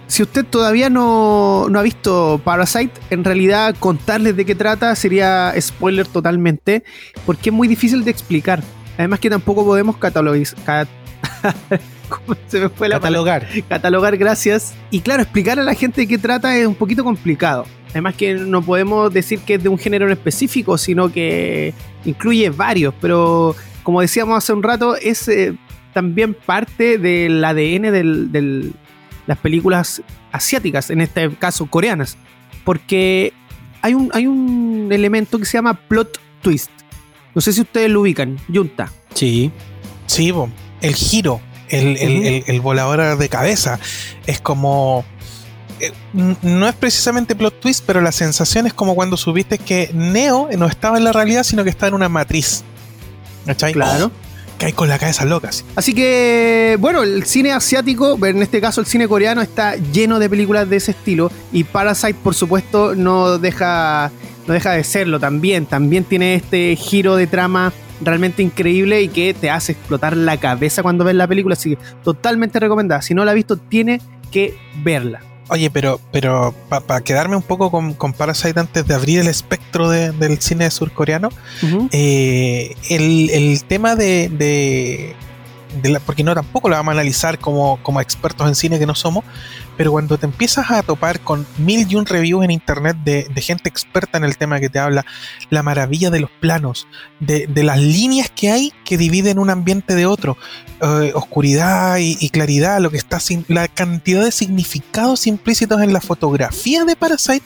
[SPEAKER 1] Si usted todavía no, ha visto Parasite, en realidad contarles de qué trata sería spoiler totalmente, porque es muy difícil de explicar. Además que tampoco podemos catalogizar. se me fue la
[SPEAKER 3] catalogar.
[SPEAKER 1] Catalogar, gracias. Y claro, explicar a la gente de qué trata es un poquito complicado. Además que no podemos decir que es de un género en específico, sino que incluye varios, pero como decíamos hace un rato, es eh, también parte del ADN de las películas asiáticas, en este caso coreanas, porque hay un, hay un elemento que se llama plot twist. No sé si ustedes lo ubican, Junta.
[SPEAKER 2] Sí. Sí, el giro, el, el volador de cabeza. Es como eh, no es precisamente plot twist, pero la sensación es como cuando subiste que Neo no estaba en la realidad, sino que estaba en una matriz.
[SPEAKER 1] ¿Cachai? Claro.
[SPEAKER 2] Cae con la cabeza loca.
[SPEAKER 1] Así que, bueno, el cine asiático, en este caso el cine coreano, está lleno de películas de ese estilo. Y Parasite, por supuesto, no deja, no deja de serlo también. También tiene este giro de trama realmente increíble y que te hace explotar la cabeza cuando ves la película. Así que totalmente recomendada. Si no la has visto, tiene que verla.
[SPEAKER 2] Oye, pero, pero para quedarme un poco con, con, Parasite antes de abrir el espectro del cine surcoreano, eh, el, tema de, de, porque no tampoco lo vamos a analizar como, como expertos en cine que no somos, pero cuando te empiezas a topar con mil y un reviews en internet de, gente experta en el tema que te habla, la maravilla de los planos, de, las líneas que hay que dividen un ambiente de otro, eh, oscuridad y, claridad, lo que está sin, la cantidad de significados implícitos en la fotografía de Parasite,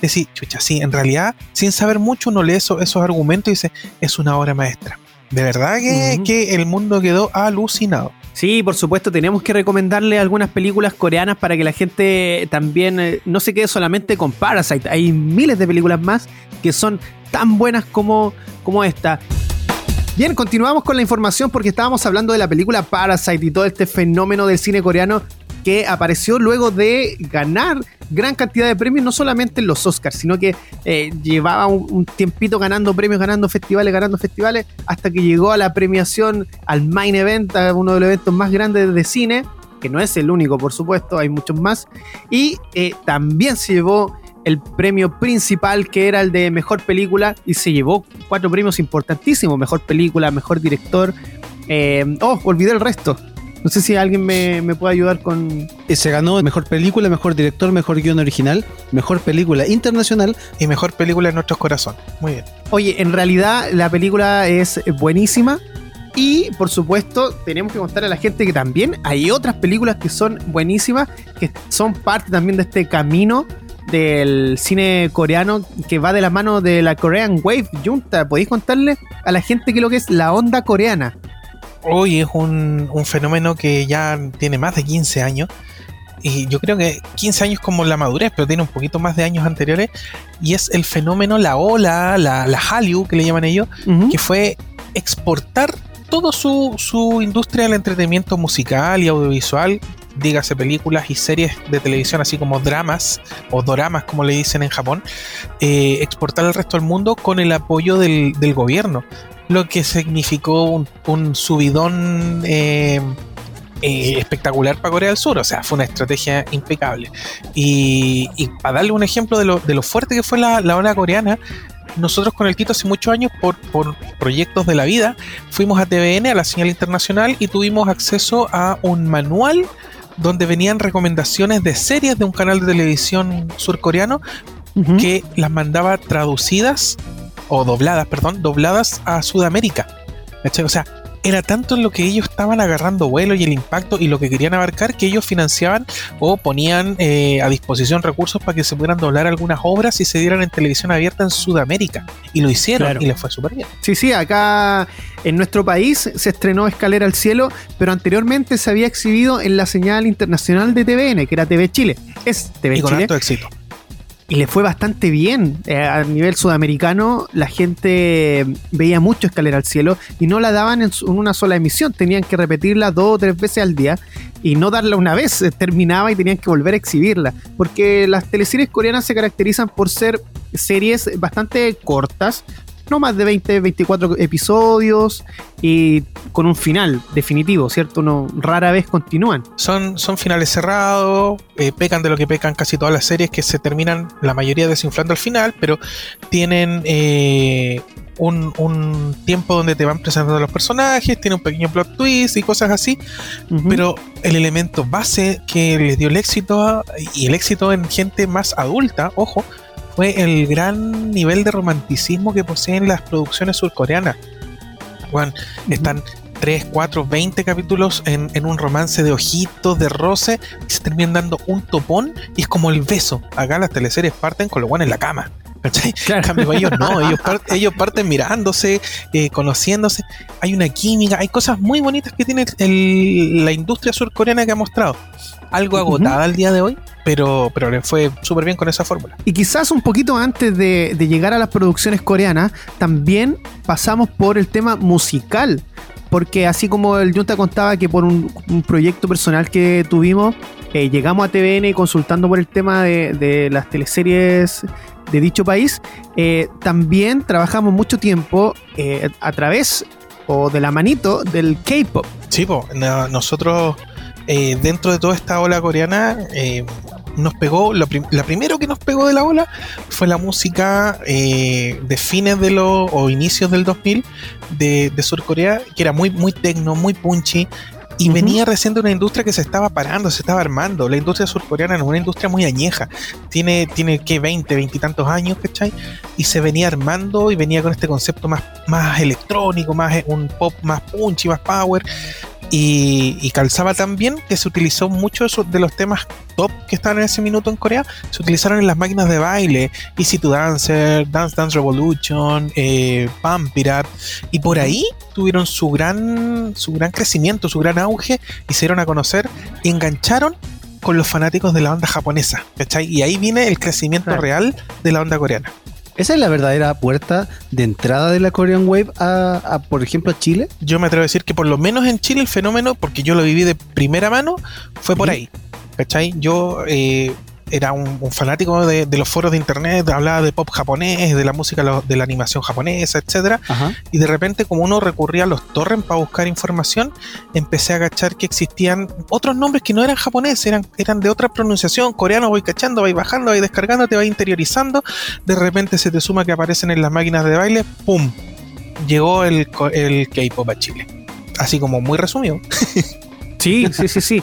[SPEAKER 2] decir, chucha, sí, en realidad, sin saber mucho, uno lee esos, esos argumentos y dice, es una obra maestra. De verdad que, que el mundo quedó alucinado.
[SPEAKER 1] Sí, por supuesto, tenemos que recomendarle algunas películas coreanas para que la gente también eh, no se quede solamente con Parasite. Hay miles de películas más que son tan buenas como, como esta. Bien, continuamos con la información porque estábamos hablando de la película Parasite y todo este fenómeno del cine coreano que apareció luego de ganar gran cantidad de premios, no solamente en los Oscars, sino que eh, llevaba un, tiempito ganando premios, ganando festivales, ganando festivales, hasta que llegó a la premiación, al main event, a uno de los eventos más grandes de cine, que no es el único, por supuesto, hay muchos más, y eh, también se llevó el premio principal que era el de mejor película y se llevó cuatro premios importantísimos, mejor película, mejor director, eh, oh, olvidé el resto. No sé si alguien me, puede ayudar con.
[SPEAKER 3] Eh, se ganó mejor película, mejor director, mejor guion original, mejor película internacional
[SPEAKER 2] y mejor película en nuestros corazones. Muy bien.
[SPEAKER 1] Oye, en realidad la película es buenísima. Y por supuesto, tenemos que contar a la gente que también hay otras películas que son buenísimas, que son parte también de este camino del cine coreano que va de la mano de la Korean Wave Junta. ¿Podéis contarle a la gente qué es lo que es la onda coreana?
[SPEAKER 2] Hoy es un, fenómeno que ya tiene más de 15 años. Y yo creo que 15 años como la madurez, pero tiene un poquito más de años anteriores. Y es el fenómeno, la ola, la, la Hallyu, que le llaman ellos, que fue exportar toda su, su industria del entretenimiento musical y audiovisual, dígase películas y series de televisión, así como dramas o doramas, como le dicen en Japón, eh, exportar al resto del mundo con el apoyo del, del gobierno lo que significó un, subidón eh, eh, espectacular para Corea del Sur. O sea, fue una estrategia impecable. Y, para darle un ejemplo de lo, de lo, fuerte que fue la, la ola coreana, nosotros con el Tito hace muchos años, por, por, proyectos de la vida, fuimos a TVN, a la señal internacional, y tuvimos acceso a un manual donde venían recomendaciones de series de un canal de televisión surcoreano que las mandaba traducidas o dobladas, perdón, dobladas a Sudamérica. O sea, era tanto lo que ellos estaban agarrando vuelo y el impacto y lo que querían abarcar que ellos financiaban o ponían eh, a disposición recursos para que se pudieran doblar algunas obras y se dieran en televisión abierta en Sudamérica. Y lo hicieron y les fue súper bien.
[SPEAKER 1] Sí, sí, acá en nuestro país se estrenó Escalera al Cielo, pero anteriormente se había exhibido en la señal internacional de TVN, que era TV Chile. Es TV
[SPEAKER 2] y
[SPEAKER 1] con
[SPEAKER 2] Chile. éxito
[SPEAKER 1] y le fue bastante bien. Eh, a nivel sudamericano, la gente veía mucho Escalera al Cielo y no la daban en, una sola emisión. Tenían que repetirla dos o tres veces al día y no darla una vez. Eh, terminaba y tenían que volver a exhibirla. Porque las teleseries coreanas se caracterizan por ser series bastante cortas, no más de 20, 24 episodios y con un final definitivo, ¿cierto? No, rara vez continúan.
[SPEAKER 2] Son, son finales cerrados, eh, pecan de lo que pecan casi todas las series que se terminan la mayoría desinflando al final, pero tienen eh, un, tiempo donde te van presentando los personajes, tiene un pequeño plot twist y cosas así, pero el elemento base que les dio el éxito y el éxito en gente más adulta, ojo, fue el gran nivel de romanticismo que poseen las producciones surcoreanas. Bueno, están 3, 4, 20 capítulos en, un romance de ojitos, de roce, y se terminan dando un topón y es como el beso. Acá las teleseries parten con lo bueno en la cama. Claro. ellos no, ellos, parten mirándose, eh, conociéndose. Hay una química, hay cosas muy bonitas que tiene la industria surcoreana que ha mostrado algo agotada al día de hoy, pero, pero le fue súper bien con esa fórmula.
[SPEAKER 1] Y quizás un poquito antes de, llegar a las producciones coreanas, también pasamos por el tema musical. Porque así como el Junta contaba que por un, proyecto personal que tuvimos, eh, llegamos a TVN consultando por el tema de, las teleseries de dicho país, eh, también trabajamos mucho tiempo eh, a través o de la manito del K-pop.
[SPEAKER 2] Sí, nosotros eh, dentro de toda esta ola coreana, nos pegó, la, primero que nos pegó de la ola fue la música de fines de los o inicios del 2000 de, de Sur que era muy, muy tecno, muy punchy, y venía recién de una industria que se estaba parando, se estaba armando. La industria surcoreana es una industria muy añeja. Tiene, tiene que 20, 20 y tantos años, ¿cachai? Y se venía armando y venía con este concepto más, más electrónico, más eh, un pop más punchy, más power. Y, y calzaba tan bien que se utilizó mucho de los temas top que estaban en ese minuto en Corea, se utilizaron en las máquinas de baile, Easy to Dancer, Dance Dance Revolution, eh, Up, y por ahí tuvieron su gran, su gran crecimiento, su gran auge, y se dieron a conocer y engancharon con los fanáticos de la banda japonesa, ¿cachai? Y ahí viene el crecimiento
[SPEAKER 1] Claro.
[SPEAKER 2] real de la banda coreana.
[SPEAKER 3] Esa es la verdadera puerta de entrada de la Korean Wave a, a, por ejemplo, a Chile.
[SPEAKER 2] Yo me atrevo a decir que por lo menos en Chile el fenómeno, porque yo lo viví de primera mano, fue por ahí. ¿Cachai? Yo eh, era un, un fanático de, de los foros de internet, hablaba de pop japonés, de la música, lo- de la animación japonesa, etcétera.
[SPEAKER 3] Ajá.
[SPEAKER 2] Y de repente, como uno recurría a los torrents para buscar información, empecé a cachar que existían otros nombres que no eran japoneses, eran, eran de otra pronunciación. Coreano, voy cachando, voy bajando, voy descargando, te vas interiorizando. De repente se te suma que aparecen en las máquinas de baile, ¡pum! Llegó el, el K-pop a Chile. Así como muy resumido.
[SPEAKER 1] Sí, sí, sí, sí.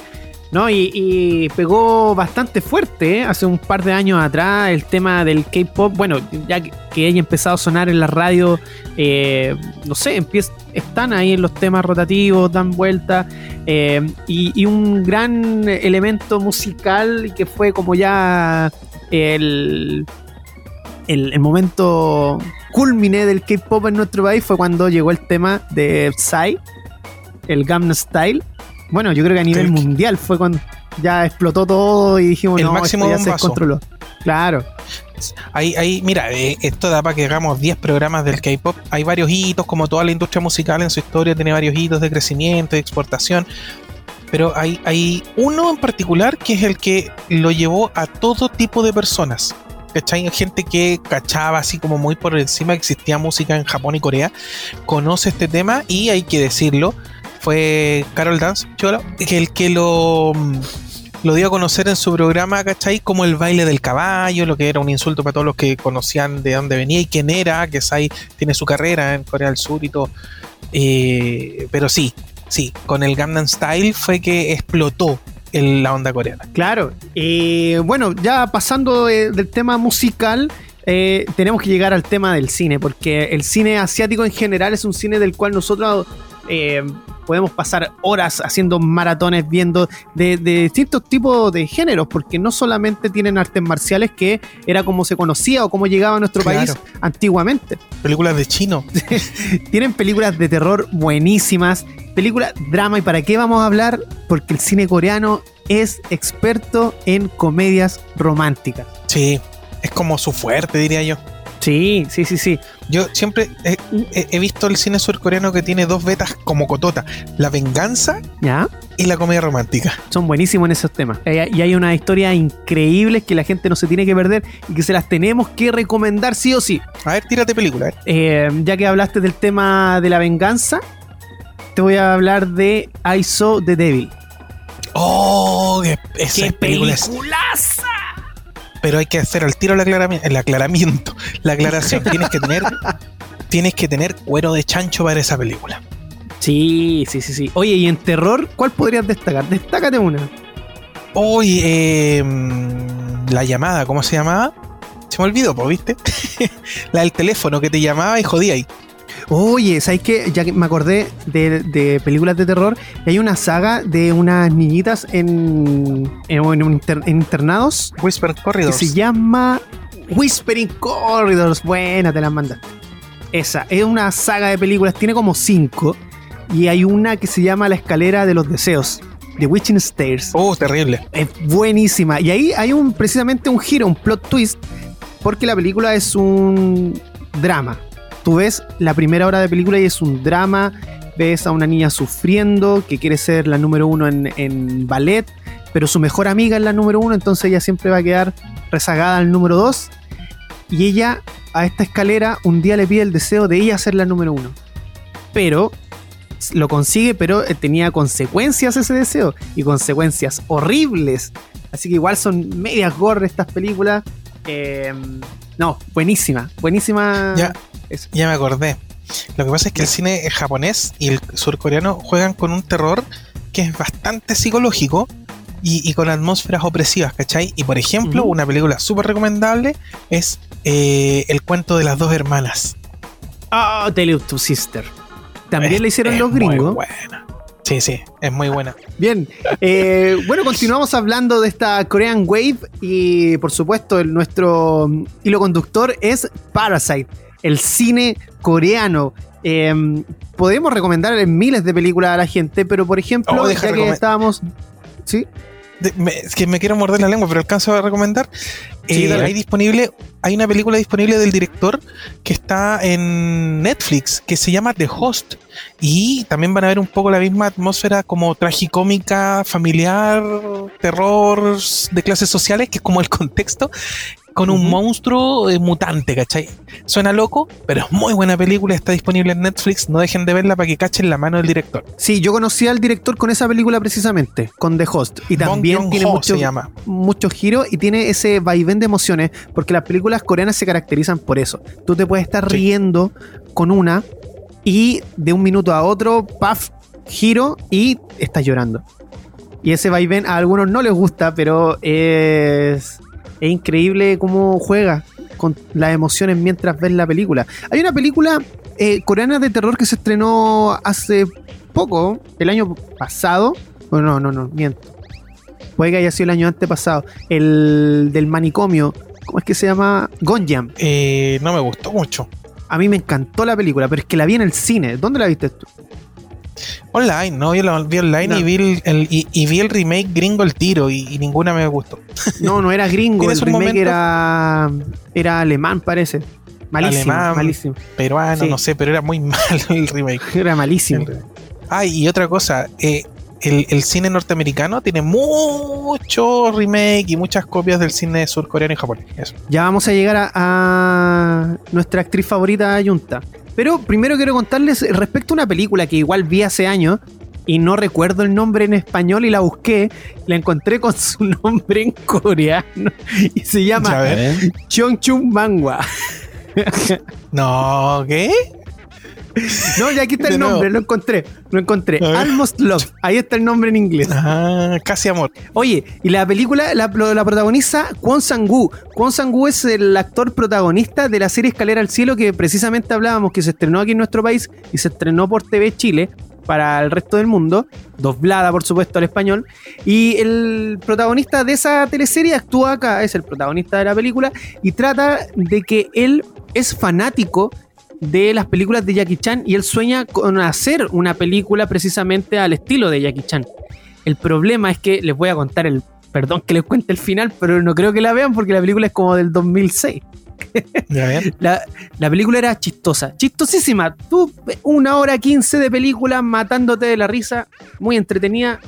[SPEAKER 1] No, y, pegó bastante fuerte ¿eh? hace un par de años atrás el tema del K-pop. Bueno, ya que, haya empezado a sonar en la radio, eh, no sé, están ahí en los temas rotativos, dan vuelta. eh, y, un gran elemento musical que fue como ya el, el, el momento culmine del K-pop en nuestro país fue cuando llegó el tema de Psy, el Gamma Style. Bueno, yo creo que a nivel
[SPEAKER 2] El-
[SPEAKER 1] mundial fue cuando ya explotó todo y dijimos,
[SPEAKER 2] El
[SPEAKER 1] no,
[SPEAKER 2] máximo
[SPEAKER 1] esto ya se descontroló. Claro,
[SPEAKER 2] Ahí, ahí, mira, eh, esto da para que hagamos 10 programas del K-pop. Hay varios hitos, como toda la industria musical en su historia tiene varios hitos de crecimiento, de exportación. Pero hay, hay uno en particular que es el que lo llevó a todo tipo de personas. ¿Cachai? Gente que cachaba así como muy por encima que existía música en Japón y Corea, conoce este tema y hay que decirlo, fue Carol Dance, Chola, que el que lo, lo dio a conocer en su programa, ¿cachai? Como el baile del caballo, lo que era un insulto para todos los que conocían de dónde venía y quién era, que Sai tiene su carrera en Corea del Sur y todo. Eh, pero sí, sí, con el Gangnam Style fue que explotó el- la onda coreana.
[SPEAKER 1] claro. Eh, bueno, ya pasando de- del tema musical, eh, tenemos que llegar al tema del cine, porque el cine asiático en general es un cine del cual nosotros eh, podemos pasar horas haciendo maratones viendo de, de distintos tipos de géneros, porque no solamente tienen artes marciales, que era como se conocía o como llegaba a nuestro
[SPEAKER 2] Claro.
[SPEAKER 1] país antiguamente.
[SPEAKER 2] Películas de chino.
[SPEAKER 1] Tienen películas de terror buenísimas, películas drama. ¿Y para qué vamos a hablar? Porque el cine coreano es experto en comedias románticas.
[SPEAKER 2] Sí, es como su fuerte, diría yo.
[SPEAKER 1] Sí, sí, sí, sí.
[SPEAKER 2] Yo siempre he, visto el cine surcoreano que tiene dos vetas como cotota: la venganza
[SPEAKER 1] ¿Ya?
[SPEAKER 2] y la comedia romántica.
[SPEAKER 1] Son buenísimos en esos temas. Eh, Y hay una historia increíble que la gente no se tiene que perder y que se las tenemos que recomendar sí o sí.
[SPEAKER 2] A ver, tírate película. eh.
[SPEAKER 1] Eh, ya que hablaste del tema de la venganza, te voy a hablar de I Saw the Devil.
[SPEAKER 2] Oh, que esa película
[SPEAKER 1] peliculaza!
[SPEAKER 2] Pero hay que hacer al tiro el aclaramiento, el aclaramiento, la aclaración. tienes que tener, tienes que tener cuero de chancho para esa película.
[SPEAKER 1] Sí, sí, sí, sí. Oye, y en terror, ¿cuál podrías destacar? Destácate una.
[SPEAKER 2] Hoy, eh, mm, la llamada, ¿cómo se llamaba? Se me olvidó, pues, ¿viste? la del teléfono que te llamaba y jodía ahí.
[SPEAKER 1] Oye, ¿sabes qué? Ya que me acordé de, de películas de terror, y hay una saga de unas niñitas en, en, en un inter- en internados
[SPEAKER 2] Whisper
[SPEAKER 1] que
[SPEAKER 2] Corridors.
[SPEAKER 1] se llama Whispering Corridors. Buena, te la mandaste. Esa, es una saga de películas, tiene como cinco, y hay una que se llama La escalera de los deseos, The Witching Stairs.
[SPEAKER 2] Oh, terrible.
[SPEAKER 1] Es buenísima. Y ahí hay un precisamente un giro, un plot twist, porque la película es un drama. Tú ves la primera hora de película y es un drama. Ves a una niña sufriendo que quiere ser la número uno en, ballet, pero su mejor amiga es la número uno, entonces ella siempre va a quedar rezagada al número dos. Y ella a esta escalera un día le pide el deseo de ella ser la número uno. Pero lo consigue, pero eh, tenía consecuencias ese deseo y consecuencias horribles. Así que igual son medias gore estas películas. Eh, no, buenísima, buenísima.
[SPEAKER 2] Ya.
[SPEAKER 1] Eso.
[SPEAKER 2] Ya me acordé. Lo que pasa es que el cine japonés y el surcoreano juegan con un terror que es bastante psicológico y, con atmósferas opresivas, ¿cachai? Y por ejemplo, una película súper recomendable es eh, El cuento de las dos hermanas.
[SPEAKER 1] Ah, oh, Tale of Two Sister. También le hicieron los gringos.
[SPEAKER 2] Muy buena. Sí, sí, es muy buena.
[SPEAKER 1] Bien, eh, bueno, continuamos hablando de esta Korean Wave y por supuesto el, nuestro hilo conductor es Parasite, el cine coreano. Em, podemos recomendar miles de películas a la gente, pero por ejemplo, oh, ya que estábamos... ¿Sí?
[SPEAKER 2] Es que me quiero morder la lengua, pero alcanzo a recomendar. Eh, hay disponible, hay una película disponible del director que está en Netflix que se llama The Host y también van a ver un poco la misma atmósfera como tragicómica, familiar, terror de clases sociales, que es como el contexto con un monstruo eh, mutante, ¿cachai? Suena loco, pero es muy buena película, está disponible en Netflix, no dejen de verla para que cachen la mano del director.
[SPEAKER 1] Sí, yo conocí al director con esa película precisamente, con The Host, y también tiene muchos mucho giros y tiene ese vaivén de emociones, porque las películas coreanas se caracterizan por eso. Tú te puedes estar riendo con una y de un minuto a otro, paf, giro y estás llorando. Y ese vaivén a algunos no les gusta, pero es es increíble cómo juega con las emociones mientras ves la película. Hay una película eh, coreana de terror que se estrenó hace poco, el año pasado. Bueno, no, no, no, miento. Puede que haya sido el año antepasado. El del manicomio. ¿Cómo es que se llama? Gonjam.
[SPEAKER 2] Eh, no me gustó mucho.
[SPEAKER 1] A mí me encantó la película, pero es que la vi en el cine. ¿Dónde la viste tú?
[SPEAKER 2] Online, no, yo la vi online y, vi el, y, vi el remake gringo el tiro y, ninguna me gustó.
[SPEAKER 1] No, no era gringo, el remake era, era alemán, parece. Malísimo, alemán, malísimo.
[SPEAKER 2] Peruano, no sé, pero era muy malo el remake.
[SPEAKER 1] Era malísimo.
[SPEAKER 2] Ay, y otra cosa, eh, el, cine norteamericano tiene mucho remake y muchas copias del cine surcoreano y japonés.
[SPEAKER 1] Ya vamos a llegar a, a nuestra actriz favorita, Yunta. Pero primero quiero contarles respecto a una película que igual vi hace años y no recuerdo el nombre en español y la busqué. La encontré con su nombre en coreano y se llama Chongchun Mangwa.
[SPEAKER 2] no, ¿qué?
[SPEAKER 1] No, ya aquí está el nombre, lo encontré. Lo encontré. Almost Love. Ahí está el nombre en inglés.
[SPEAKER 2] Ah, casi amor.
[SPEAKER 1] Oye, y la película la, la protagoniza Kwon Sang-woo. Kwon Sang-woo es el actor protagonista de la serie Escalera al Cielo que precisamente hablábamos que se estrenó aquí en nuestro país y se estrenó por TV Chile para el resto del mundo, doblada por supuesto al español, y el protagonista de esa teleserie actúa acá, es el protagonista de la película, y trata de que él es fanático de las películas de Jackie Chan y él sueña con hacer una película precisamente al estilo de Jackie Chan. El problema es que les voy a contar el, perdón que les cuente el final, pero no creo que la vean porque la película es como del 2006. la, la, película era chistosa, chistosísima. Tú, una hora quince de película matándote de la risa, muy entretenida.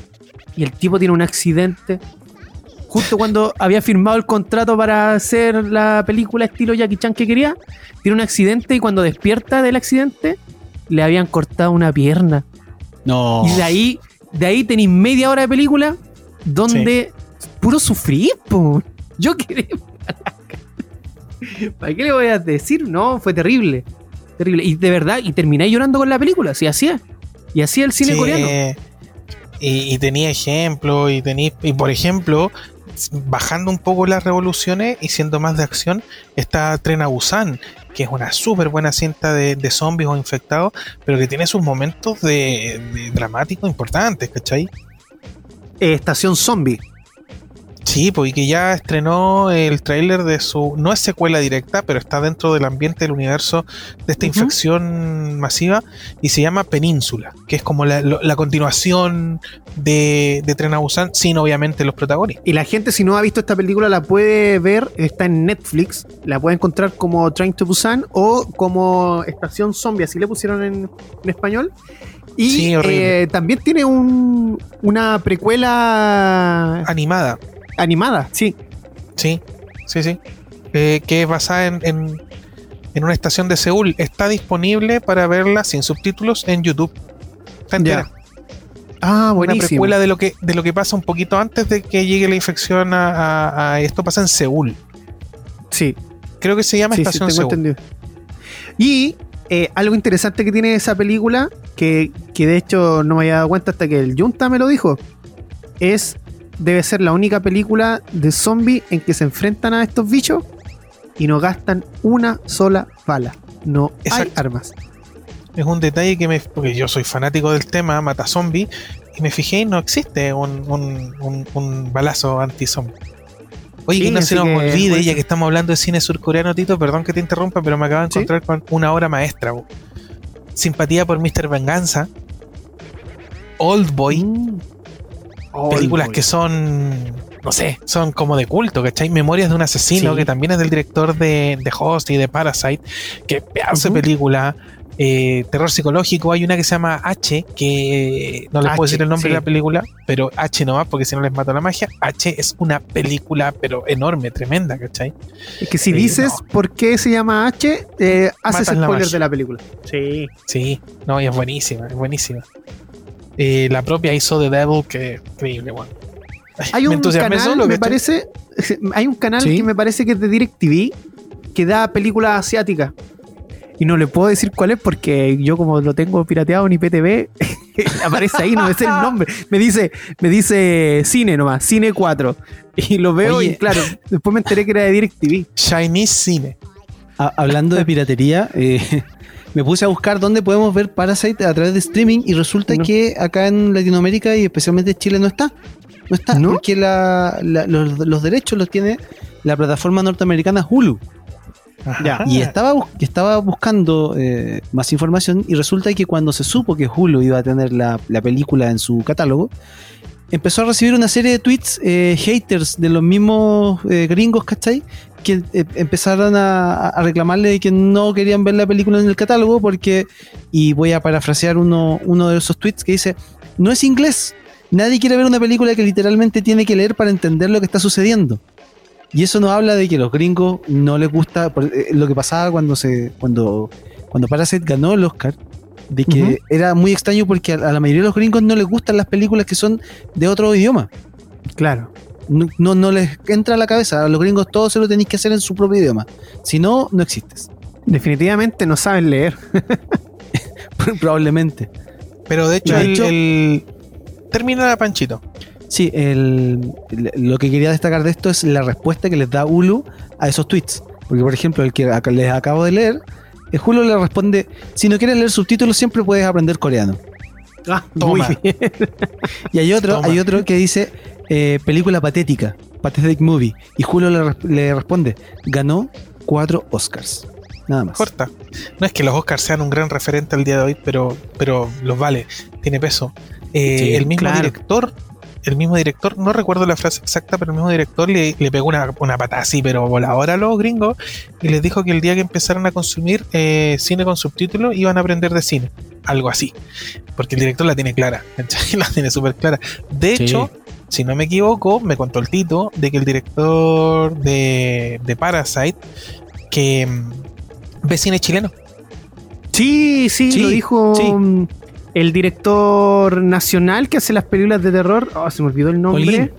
[SPEAKER 1] Y el tipo tiene un accidente. Justo cuando había firmado el contrato para hacer la película estilo Jackie Chan que quería, tiene un accidente y cuando despierta del accidente le habían cortado una pierna.
[SPEAKER 3] No.
[SPEAKER 1] Y de ahí, de ahí tenéis media hora de película donde puro sufrir, po. Yo quería. ¿Para qué le voy a decir? No, fue terrible. Terrible. Y de verdad, y terminé llorando con la película, sí, así es. Y así el cine coreano.
[SPEAKER 2] Y, y, tenía ejemplos, y tenía, y por ejemplo, bajando un poco las revoluciones y siendo más de acción, está Tren a Busan, que es una súper buena cinta de, zombies o infectados, pero que tiene sus momentos de, de dramáticos importantes, ¿cachai?
[SPEAKER 1] Estación Zombie.
[SPEAKER 2] Sí, pues y que ya estrenó el tráiler de su. No es secuela directa, pero está dentro del ambiente del universo de esta infección masiva y se llama Península, que es como la, continuación de, de Tren a Busan, sin obviamente los protagonistas.
[SPEAKER 1] Y la gente, si no ha visto esta película, la puede ver, está en Netflix, la puede encontrar como Train to Busan o como Estación Zombie, así le pusieron en, español. Y eh, también tiene un, una precuela
[SPEAKER 2] animada
[SPEAKER 1] animada, sí.
[SPEAKER 2] Sí, sí, sí. Eh, que es basada en, en, una estación de Seúl. Está disponible para verla sin subtítulos en YouTube. Está entera.
[SPEAKER 1] Ah, buenísimo. Una
[SPEAKER 2] precuela de lo que de lo que pasa un poquito antes de que llegue la infección a, esto pasa en Seúl.
[SPEAKER 1] Sí.
[SPEAKER 2] Creo que se llama Estación Seúl.
[SPEAKER 1] Y eh, algo interesante que tiene esa película, que, que de hecho no me había dado cuenta hasta que el Junta me lo dijo, es debe ser la única película de zombie en que se enfrentan a estos bichos y no gastan una sola bala. No hay
[SPEAKER 2] Exacto.
[SPEAKER 1] armas.
[SPEAKER 2] Es un detalle que me. Porque yo soy fanático del tema, mata zombie. Y me fijé y no existe un, un, un- un balazo anti-zombie. Oye,
[SPEAKER 1] Sí,
[SPEAKER 2] que no se nos olvide,
[SPEAKER 1] bueno.
[SPEAKER 2] ya que estamos hablando de cine surcoreano, Tito, perdón que te interrumpa, pero me acabo de
[SPEAKER 1] Sí.
[SPEAKER 2] encontrar con una obra maestra. bo. Simpatía por Mr. Venganza. Old Boy.
[SPEAKER 1] Mm.
[SPEAKER 2] Películas
[SPEAKER 1] Oldboy.
[SPEAKER 2] que son, no sé, son como de culto, ¿cachai? Memorias de un asesino,
[SPEAKER 1] Sí.
[SPEAKER 2] que también es del director de, de Host y de Parasite, que pedazo
[SPEAKER 1] Ujú.
[SPEAKER 2] de película. eh, terror psicológico, hay una que se llama H, que no les puedo decir el nombre
[SPEAKER 1] sí.
[SPEAKER 2] de la película, pero H no más porque si no les mato la magia. H es una película, pero enorme, tremenda, ¿cachai?
[SPEAKER 1] Es que si
[SPEAKER 2] Sí,
[SPEAKER 1] dices
[SPEAKER 2] no.
[SPEAKER 1] por qué se llama H, eh, haces
[SPEAKER 2] la
[SPEAKER 1] spoiler de la película. Sí.
[SPEAKER 2] Sí, no, y es buenísima, es buenísima. Eh, la propia hizo The Devil, que increíble, bueno.
[SPEAKER 1] Hay
[SPEAKER 2] Me
[SPEAKER 1] un canal,
[SPEAKER 2] solo,
[SPEAKER 1] me parece, hay un canal
[SPEAKER 3] Sí.
[SPEAKER 1] que me parece que es de DirecTV que da películas asiáticas. Y no le puedo decir cuál es porque yo como lo tengo pirateado en IPTV, aparece ahí, no me sé el nombre. Me dice, me dice cine nomás, cine 4. Y lo veo
[SPEAKER 3] Oye.
[SPEAKER 1] y claro, después me enteré que era de DirecTV.
[SPEAKER 2] Chinese Cine.
[SPEAKER 3] Ha- hablando de piratería, eh, me puse a buscar dónde podemos ver Parasite a través de streaming y resulta
[SPEAKER 1] No.
[SPEAKER 3] que acá en Latinoamérica y especialmente en Chile no está. No está,
[SPEAKER 1] ¿No?
[SPEAKER 3] porque la- la- los, los derechos los tiene la plataforma norteamericana Hulu.
[SPEAKER 1] Ya.
[SPEAKER 3] Y estaba, buscando eh, más información y resulta que cuando se supo que Hulu iba a tener la, la película en su catálogo, empezó a recibir una serie de tweets eh, haters de los mismos eh, gringos, ¿cachai? Que eh, empezaron a, a reclamarle de que no querían ver la película en el catálogo porque, y voy a parafrasear uno, uno de esos tweets que dice, no es inglés, nadie quiere ver una película que literalmente tiene que leer para entender lo que está sucediendo. Y eso nos habla de que los gringos no les gusta eh, lo que pasaba cuando se cuando cuando Parasite ganó el Oscar, de que era muy extraño porque a, a la mayoría de los gringos no les gustan las películas que son de otro idioma.
[SPEAKER 1] Claro.
[SPEAKER 3] No, no, no les entra a la cabeza. A los gringos todo se lo tenéis que hacer en su propio idioma. Si no, no existes.
[SPEAKER 1] Definitivamente no saben leer.
[SPEAKER 3] Probablemente.
[SPEAKER 2] Pero de hecho,
[SPEAKER 3] De hecho-
[SPEAKER 2] el- termina Panchito.
[SPEAKER 3] Sí, el- el- lo que quería destacar de esto es la respuesta que les da Hulu a esos tweets. Porque, por ejemplo, el que les acabo de leer, eh, Hulu le responde: Si no quieres leer subtítulos, siempre puedes aprender coreano.
[SPEAKER 1] Ah,
[SPEAKER 2] Toma.
[SPEAKER 1] muy bien.
[SPEAKER 3] Y hay otro,
[SPEAKER 2] Toma.
[SPEAKER 3] hay otro que dice eh, película patética, pathetic movie. Y Julio le, res- le responde, ganó cuatro Oscars. Nada más.
[SPEAKER 2] Corta. No es que los Oscars sean un gran referente al día de hoy, pero, pero los vale, tiene peso. Eh,
[SPEAKER 1] Sí,
[SPEAKER 2] el mismo
[SPEAKER 1] claro.
[SPEAKER 2] director, el mismo director, no recuerdo la frase exacta, pero el mismo director le, le pegó una, una patada así, pero voladora a los gringos, y les dijo que el día que empezaran a consumir eh, cine con subtítulos iban a aprender de cine. Algo así. Porque el director la tiene clara, la tiene súper clara. De
[SPEAKER 3] Sí.
[SPEAKER 2] hecho, si no me equivoco, me contó el Tito de que el director de, de Parasite, que mm, ve cine chileno.
[SPEAKER 1] Sí, sí,
[SPEAKER 3] Sí,
[SPEAKER 1] lo dijo
[SPEAKER 3] sí.
[SPEAKER 1] El director nacional que hace las películas de terror. Oh, se me olvidó el nombre.
[SPEAKER 3] Holguín.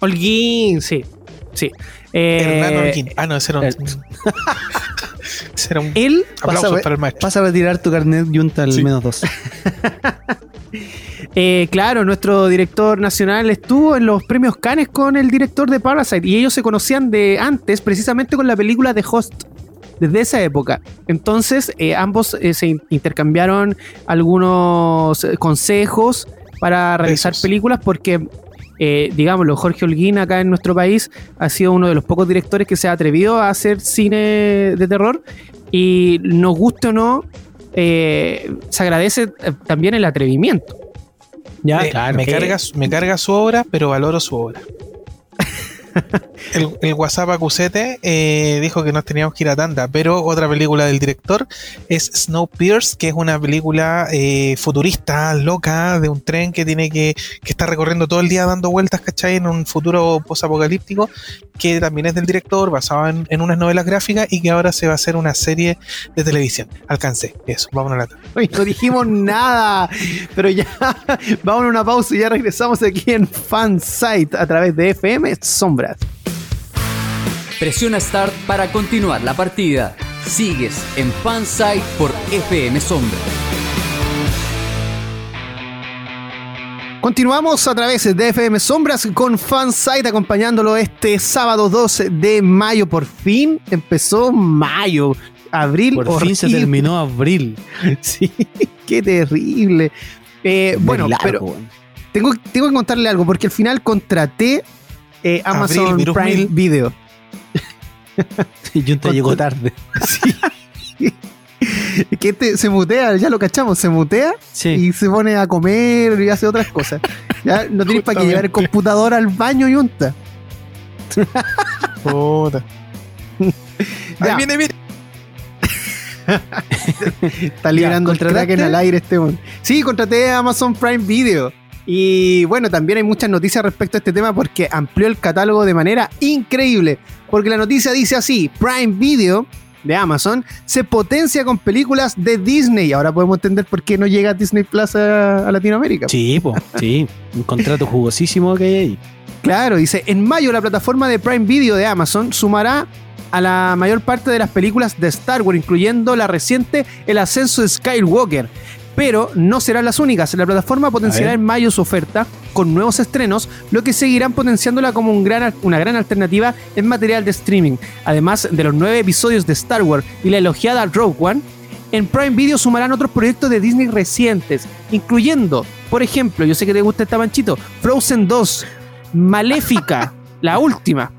[SPEAKER 1] Holguín, sí. Sí. Eh,
[SPEAKER 2] Hernán Holguín. Ah, no, ese era un. ese era un
[SPEAKER 1] Él,
[SPEAKER 2] aplauso
[SPEAKER 3] pasa-
[SPEAKER 2] para el maestro.
[SPEAKER 3] Pasa a retirar tu carnet Junta al
[SPEAKER 2] Sí.
[SPEAKER 3] menos dos.
[SPEAKER 1] eh, claro, nuestro director nacional estuvo en los premios Cannes con el director de Parasite y ellos se conocían de antes, precisamente con la película de Host. Desde esa época. Entonces, eh, ambos eh, se in- intercambiaron algunos eh, consejos para realizar
[SPEAKER 2] Esos.
[SPEAKER 1] películas porque, eh, digámoslo, Jorge Holguín acá en nuestro país ha sido uno de los pocos directores que se ha atrevido a hacer cine de terror y nos guste o no, eh, se agradece también el atrevimiento. Ya,
[SPEAKER 2] Eh, me, carga, me carga su obra, pero valoro su obra. el, WhatsApp Acusete eh, dijo que nos teníamos que ir a tanda, pero otra película del director es Snowpiercer, que es una película eh, futurista, loca, de un tren que tiene que, que está recorriendo todo el día dando vueltas, ¿cachai? En un futuro posapocalíptico, que también es del director, basado en, en unas novelas gráficas y que ahora se va a hacer una serie de televisión. Alcancé, eso, vamos a la tanda.
[SPEAKER 1] Uy, no dijimos nada, pero ya vamos a una pausa y ya regresamos aquí en Fansite a través de FM
[SPEAKER 4] Presiona Start para continuar la partida. Sigues en Fansite por FM Sombra.
[SPEAKER 1] Continuamos a través de FM Sombras con Fansite acompañándolo este sábado 12 de mayo. Por fin empezó mayo. Abril.
[SPEAKER 3] Por fin se terminó abril.
[SPEAKER 1] Sí, qué terrible. Eh, bueno,
[SPEAKER 3] largo,
[SPEAKER 1] pero tengo, tengo que contarle algo porque al final contraté eh, Amazon
[SPEAKER 2] Abril,
[SPEAKER 1] Prime
[SPEAKER 2] mil.
[SPEAKER 1] Video.
[SPEAKER 3] Junta llegó tarde.
[SPEAKER 1] que este se mutea, ya lo cachamos, se mutea
[SPEAKER 3] Sí.
[SPEAKER 1] y se pone a comer y hace otras cosas. Ya no tienes para que llevar el computador al baño y unta.
[SPEAKER 2] Puta.
[SPEAKER 1] Ya.
[SPEAKER 2] Ahí viene, viene.
[SPEAKER 1] Está liberando el
[SPEAKER 3] ¿contrataste?
[SPEAKER 1] Kraken al aire este. Sí, contraté a Amazon Prime Video. Y bueno, también hay muchas noticias respecto a este tema porque amplió el catálogo de manera increíble. Porque la noticia dice así: Prime Video de Amazon se potencia con películas de Disney. Ahora podemos entender por qué no llega Disney Plus a, a Latinoamérica.
[SPEAKER 3] Sí, po, sí. Un contrato jugosísimo que hay ahí.
[SPEAKER 1] Claro, dice, en mayo la plataforma de Prime Video de Amazon sumará a la mayor parte de las películas de Star Wars, incluyendo la reciente El ascenso de Skywalker. Pero no serán las únicas. La plataforma potenciará en mayo su oferta con nuevos estrenos, lo que seguirán potenciándola como un gran, una gran alternativa en material de streaming. Además de los nueve episodios de Star Wars y la elogiada Rogue One, en Prime Video sumarán otros proyectos de Disney recientes, incluyendo, por ejemplo, yo sé que te gusta esta manchito, Frozen 2, Maléfica, la última,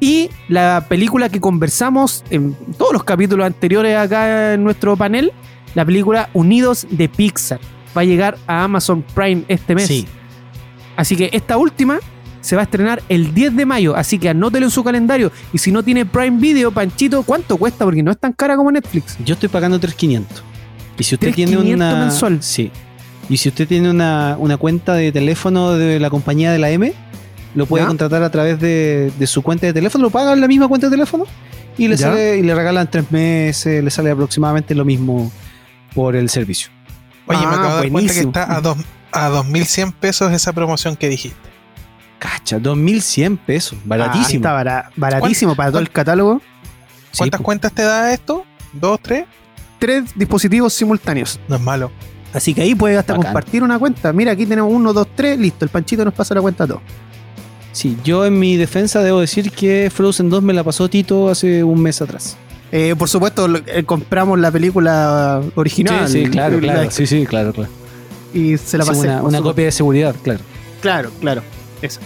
[SPEAKER 1] y la película que conversamos en todos los capítulos anteriores acá en nuestro panel, la película Unidos de Pixar. Va a llegar a Amazon Prime este mes.
[SPEAKER 3] Sí.
[SPEAKER 1] Así que esta última se va a estrenar el 10 de mayo, así que anótelo en su calendario. Y si no tiene Prime Video, Panchito, ¿cuánto cuesta? Porque no es tan cara como Netflix.
[SPEAKER 3] Yo estoy pagando 3.500. Y si usted tiene
[SPEAKER 1] 3.500
[SPEAKER 3] una.
[SPEAKER 1] mensual.
[SPEAKER 3] Sí. Y si usted tiene una, una cuenta de teléfono de la compañía de la M, lo puede
[SPEAKER 1] ¿Ya?
[SPEAKER 3] contratar a través de, de su cuenta de teléfono, lo paga en la misma cuenta de teléfono y le, sale, y le regalan tres meses, le sale aproximadamente lo mismo por el servicio.
[SPEAKER 2] Oye, me
[SPEAKER 1] Ah,
[SPEAKER 2] acabo de dar cuenta que está a, dos, a 2100 pesos esa promoción que dijiste.
[SPEAKER 3] Cacha, 2.100 pesos, baratísimo.
[SPEAKER 1] Ah, está bara- baratísimo para todo el catálogo.
[SPEAKER 2] ¿Cuántas cuentas te da esto? ¿Dos, tres?
[SPEAKER 1] Tres dispositivos simultáneos.
[SPEAKER 2] No es malo.
[SPEAKER 1] Así que ahí puede hasta
[SPEAKER 3] Bacán.
[SPEAKER 1] compartir una cuenta. Mira, aquí tenemos uno, dos, tres, listo. El Panchito nos pasa la cuenta a todos.
[SPEAKER 3] Sí, yo en mi defensa debo decir que Frozen 2 me la pasó Tito hace un mes atrás.
[SPEAKER 1] Eh, por supuesto, lo- eh, compramos la película original.
[SPEAKER 3] sí, sí, claro,
[SPEAKER 1] La-
[SPEAKER 3] claro. Sí, sí, claro, claro.
[SPEAKER 1] Y se la
[SPEAKER 3] Sí,
[SPEAKER 1] pasé.
[SPEAKER 3] una
[SPEAKER 1] por
[SPEAKER 3] una copia de seguridad, claro.
[SPEAKER 1] Claro, claro. Eso.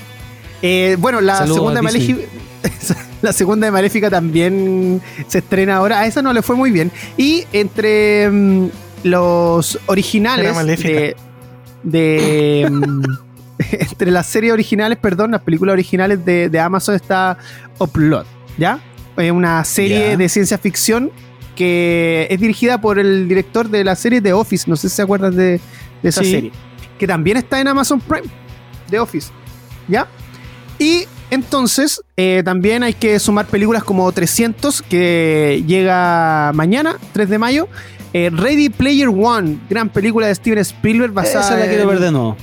[SPEAKER 1] Eh, bueno, la
[SPEAKER 3] Saludos
[SPEAKER 1] segunda. Maléfica, la segunda de Maléfica también se estrena ahora. A esa no le fue muy bien. Y entre mm, los
[SPEAKER 2] Era
[SPEAKER 1] originales
[SPEAKER 2] maléfica.
[SPEAKER 1] de. de, mm, entre las series originales, perdón, las películas originales de, de Amazon está Upload, ¿ya? Es una serie de ciencia ficción que es dirigida por el director de la serie The Office. No sé si se acuerdan de, de esa
[SPEAKER 3] Sí.
[SPEAKER 1] serie. Que también está en Amazon Prime. The Office. ¿Ya? Y entonces eh, también hay que sumar películas como 300 que llega mañana, 3 de mayo. Eh, Ready Player One, gran película de Steven Spielberg basada
[SPEAKER 3] Esa la quiero
[SPEAKER 1] en-
[SPEAKER 3] ver de nuevo.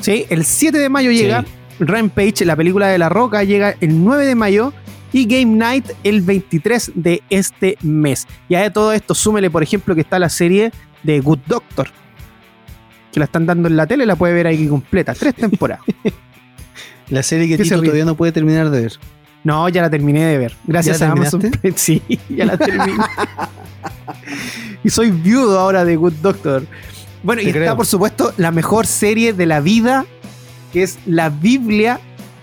[SPEAKER 1] Sí, el 7 de mayo llega.
[SPEAKER 3] Sí.
[SPEAKER 1] Rampage, la película de La Roca, llega el 9 de mayo. Y Game Night el 23 de este mes. Y a todo esto, súmele, por ejemplo, que está la serie de Good Doctor. Que la están dando en la tele, la puede ver ahí completa. Tres temporadas.
[SPEAKER 3] La serie que
[SPEAKER 1] ¿Qué se
[SPEAKER 3] Tito todavía no puede terminar de ver.
[SPEAKER 1] No, ya la terminé de ver. Gracias
[SPEAKER 3] ¿Ya
[SPEAKER 1] a
[SPEAKER 3] la
[SPEAKER 1] Amazon? Prime. Sí, ya la terminé. y soy viudo ahora de Good Doctor. Bueno, y está, por supuesto, la mejor serie de la vida, que es la Biblia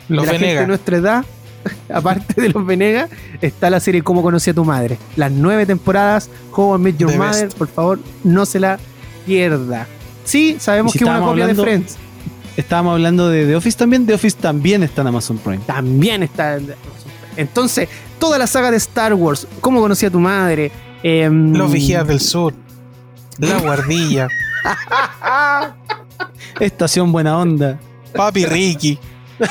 [SPEAKER 2] Los
[SPEAKER 1] de la gente de nuestra edad. Aparte de los Venegas, está la serie Cómo conocí a tu madre. Las nueve temporadas, How I Met Your
[SPEAKER 2] The
[SPEAKER 1] Mother.
[SPEAKER 2] best.
[SPEAKER 1] Por favor, no se la pierda. Sí, sabemos
[SPEAKER 3] si
[SPEAKER 1] que es una copia
[SPEAKER 3] hablando-
[SPEAKER 1] de Friends.
[SPEAKER 3] Estábamos hablando de The Office también. The Office también está en Amazon Prime.
[SPEAKER 1] también está en Entonces, toda la saga de Star Wars, cómo conocí a tu madre, em,
[SPEAKER 2] Los Vigías del Sur. La Guardilla.
[SPEAKER 3] Estación Buena Onda.
[SPEAKER 2] Papi Ricky.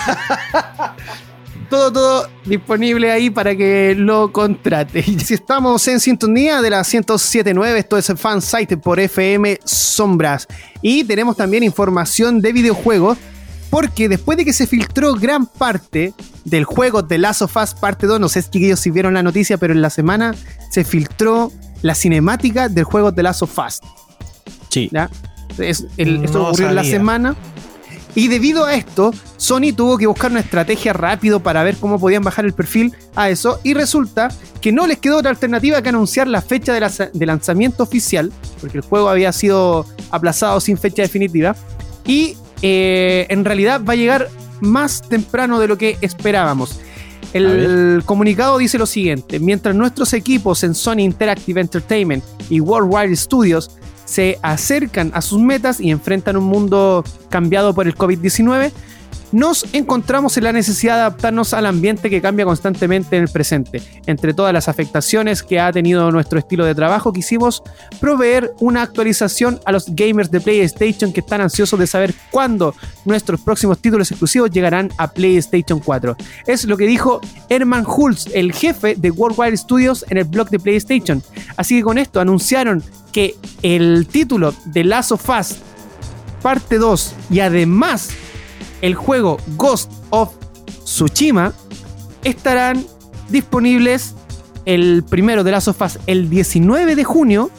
[SPEAKER 1] todo, todo disponible ahí para que lo contrate. Y si estamos en sintonía de la 107.9, esto es Fansite por FM Sombras. Y tenemos también información de videojuegos, porque después de que se filtró gran parte del juego The Last of Us parte 2. No sé si ellos si vieron la noticia, pero en la semana se filtró la cinemática del juego The Last of Us.
[SPEAKER 3] Sí.
[SPEAKER 1] ¿ya? Es- el- esto ocurrió en la semana. Y debido a esto, Sony tuvo que buscar una estrategia rápido para ver cómo podían bajar el perfil a eso. Y resulta que no les quedó otra alternativa que anunciar la fecha de, la- de lanzamiento oficial, porque el juego había sido aplazado sin fecha definitiva. Y eh, en realidad va a llegar más temprano de lo que esperábamos. El comunicado dice lo siguiente: mientras nuestros equipos en Sony Interactive Entertainment y Worldwide Studios se acercan a sus metas y enfrentan un mundo cambiado por el COVID-19, nos encontramos en la necesidad de adaptarnos al ambiente que cambia constantemente en el presente. Entre todas las afectaciones que ha tenido nuestro estilo de trabajo, quisimos proveer una actualización a los gamers de PlayStation que están ansiosos de saber cuándo nuestros próximos títulos exclusivos llegarán a PlayStation 4. Es lo que dijo Herman Hulz, el jefe de Worldwide Studios en el blog de PlayStation. Así que con esto anunciaron que el título de Last of Us parte 2 y además el juego Ghost of Tsushima estarán disponibles el primero de Last of Us el 19 de junio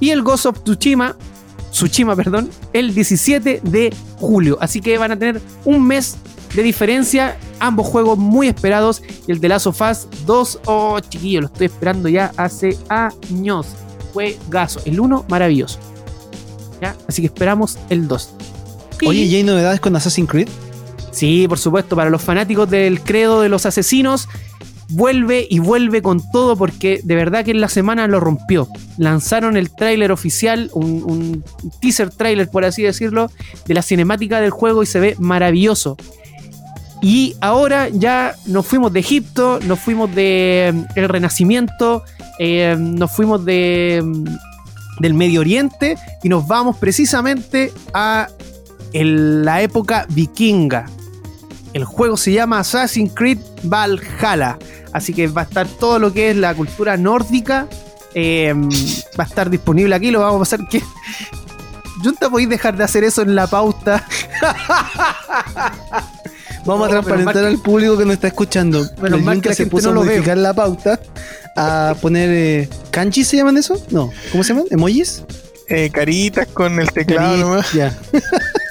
[SPEAKER 1] y el Ghost of Tsushima Tsushima, perdón, el 17 de julio. Así que van a tener un mes de diferencia. Ambos juegos muy esperados. Y el de Last of Us 2, oh chiquillo, lo estoy esperando ya hace años. Fue gaso. El 1, maravilloso. ¿Ya? Así que esperamos el 2. Y-
[SPEAKER 3] Oye, ¿y hay novedades con Assassin's Creed?
[SPEAKER 1] Sí, por supuesto, para los fanáticos del credo de los asesinos, vuelve y vuelve con todo porque de verdad que en la semana lo rompió. Lanzaron el tráiler oficial, un, un teaser tráiler por así decirlo, de la cinemática del juego y se ve maravilloso. Y ahora ya nos fuimos de Egipto, nos fuimos de mm, el Renacimiento, eh, nos fuimos de mm, del Medio Oriente y nos vamos precisamente a el- la época vikinga. El juego se llama Assassin's Creed Valhalla. Así que va a estar todo lo que es la cultura nórdica. eh, va a estar disponible aquí. Lo vamos a pasar que. Junta, podéis dejar de hacer eso en la pauta.
[SPEAKER 3] Vamos a transparentar al público que nos está escuchando.
[SPEAKER 1] Mal
[SPEAKER 3] link
[SPEAKER 1] que la
[SPEAKER 3] se
[SPEAKER 1] gente
[SPEAKER 3] puso
[SPEAKER 1] no
[SPEAKER 3] a modificar la pauta a poner eh, kanji se llaman eso? No, ¿cómo se llaman? ¿Emojis?
[SPEAKER 2] Eh, caritas con el teclado
[SPEAKER 3] Cari-
[SPEAKER 2] nomás.
[SPEAKER 3] Ya.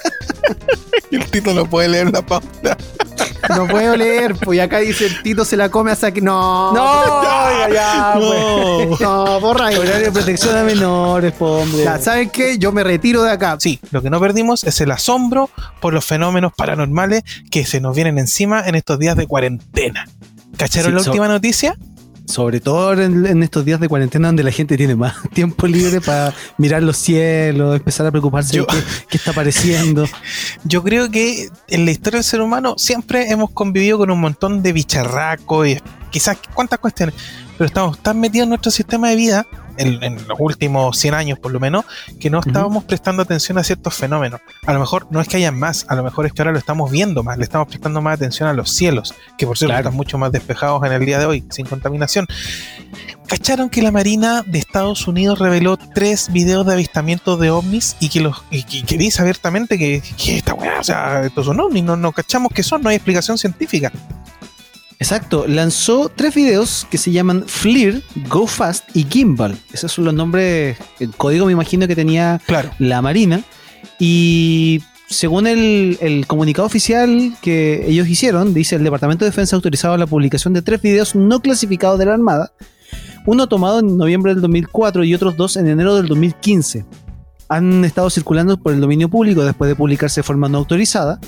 [SPEAKER 2] Y el Tito no puede leer la pauta.
[SPEAKER 1] No puedo leer, pues y acá dice el Tito se la come hasta que. No,
[SPEAKER 3] oiga, ya,
[SPEAKER 2] No.
[SPEAKER 3] pues.
[SPEAKER 1] no, borra.
[SPEAKER 3] Horario de protección a menores, po, hombre.
[SPEAKER 1] Ya, ¿Saben qué? Yo me retiro de acá.
[SPEAKER 2] Sí, lo que no perdimos es el asombro por los fenómenos paranormales que se nos vienen encima en estos días de cuarentena. ¿Cacharon
[SPEAKER 3] Sí,
[SPEAKER 2] la
[SPEAKER 3] so-
[SPEAKER 2] última noticia?
[SPEAKER 3] Sobre todo en, en estos días de cuarentena donde la gente tiene más tiempo libre para mirar los cielos, empezar a preocuparse
[SPEAKER 2] Yo-
[SPEAKER 3] de qué, qué está apareciendo.
[SPEAKER 2] Yo creo que en la historia del ser humano siempre hemos convivido con un montón de bicharracos y quizás cuántas cuestiones, pero estamos tan metidos en nuestro sistema de vida, en, en los últimos 100 años por lo menos, que no estábamos prestando atención a ciertos fenómenos. A lo mejor no es que haya más, a lo mejor es que ahora lo estamos viendo más, le estamos prestando más atención a los cielos, que por cierto
[SPEAKER 3] Claro.
[SPEAKER 2] están mucho más despejados en el día de hoy, sin contaminación. ¿Cacharon que la Marina de Estados Unidos reveló tres videos de avistamientos de ovnis y que los y, que- que dice abiertamente que, que esta weá, o sea, estos son ovnis, no, no cachamos qué son, no hay explicación científica.
[SPEAKER 3] Exacto, lanzó tres videos que se llaman FLIR, Go Fast y Gimbal. Esos son los nombres, el código me imagino que tenía
[SPEAKER 2] Claro.
[SPEAKER 3] la Marina. Y según el, el comunicado oficial que ellos hicieron, dice el Departamento de Defensa ha autorizado la publicación de tres videos no clasificados de la Armada, uno tomado en noviembre del 2004 y otros dos en enero del 2015. Han estado circulando por el dominio público después de publicarse de forma no autorizada.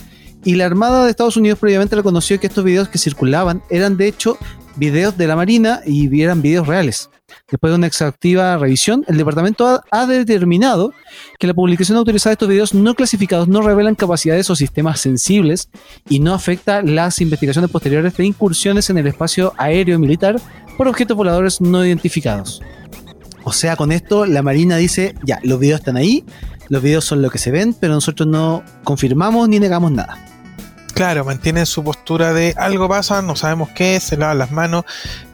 [SPEAKER 3] Y la Armada de Estados Unidos previamente reconoció que estos videos que circulaban eran de hecho videos de la Marina y eran videos reales. Después de una exhaustiva revisión, el departamento ha, ha determinado que la publicación autorizada de estos videos no clasificados no revelan capacidades o sistemas sensibles y no afecta las investigaciones posteriores de incursiones en el espacio aéreo militar por objetos voladores no identificados. O sea, con esto la Marina dice, ya, los videos están ahí, los videos son lo que se ven, pero nosotros no confirmamos ni negamos nada.
[SPEAKER 2] Claro, mantienen su postura de algo pasa, no sabemos qué, se lavan las manos.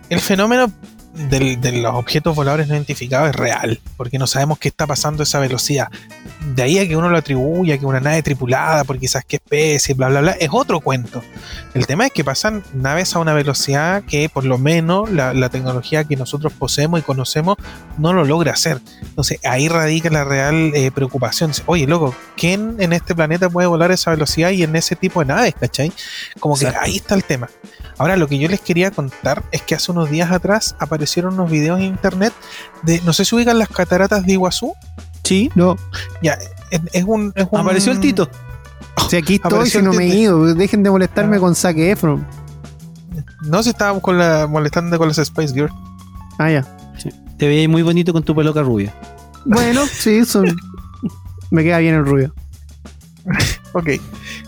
[SPEAKER 2] El fenómeno de los objetos voladores no identificados es real, porque no sabemos qué está pasando a esa velocidad. De ahí a que uno lo atribuya que una nave tripulada por quizás qué especie, bla, bla, bla, es otro cuento. El tema es que pasan naves a una velocidad que por lo menos la, la tecnología que nosotros poseemos y conocemos no lo logra hacer. Entonces ahí radica la real eh, preocupación. Oye, loco, ¿quién en este planeta puede volar a esa velocidad y en ese tipo de naves, cachai? Como que ahí está el tema. Ahora, lo que yo les quería contar es que hace unos días atrás aparecieron unos videos en internet de, no sé si ubican las cataratas de Iguazú.
[SPEAKER 3] Sí.
[SPEAKER 1] No.
[SPEAKER 2] Ya, es, es un, es un-
[SPEAKER 3] Apareció el Tito.
[SPEAKER 1] Si aquí estoy, si no me he ido. Dejen de molestarme
[SPEAKER 2] Ah.
[SPEAKER 1] con Zac Efron.
[SPEAKER 2] No se estábamos con la, molestando con las Space Girls.
[SPEAKER 1] Ah, ya.
[SPEAKER 3] Te veías muy bonito con tu peluca rubia.
[SPEAKER 1] Bueno, sí, son. me queda bien el rubio.
[SPEAKER 2] Ok.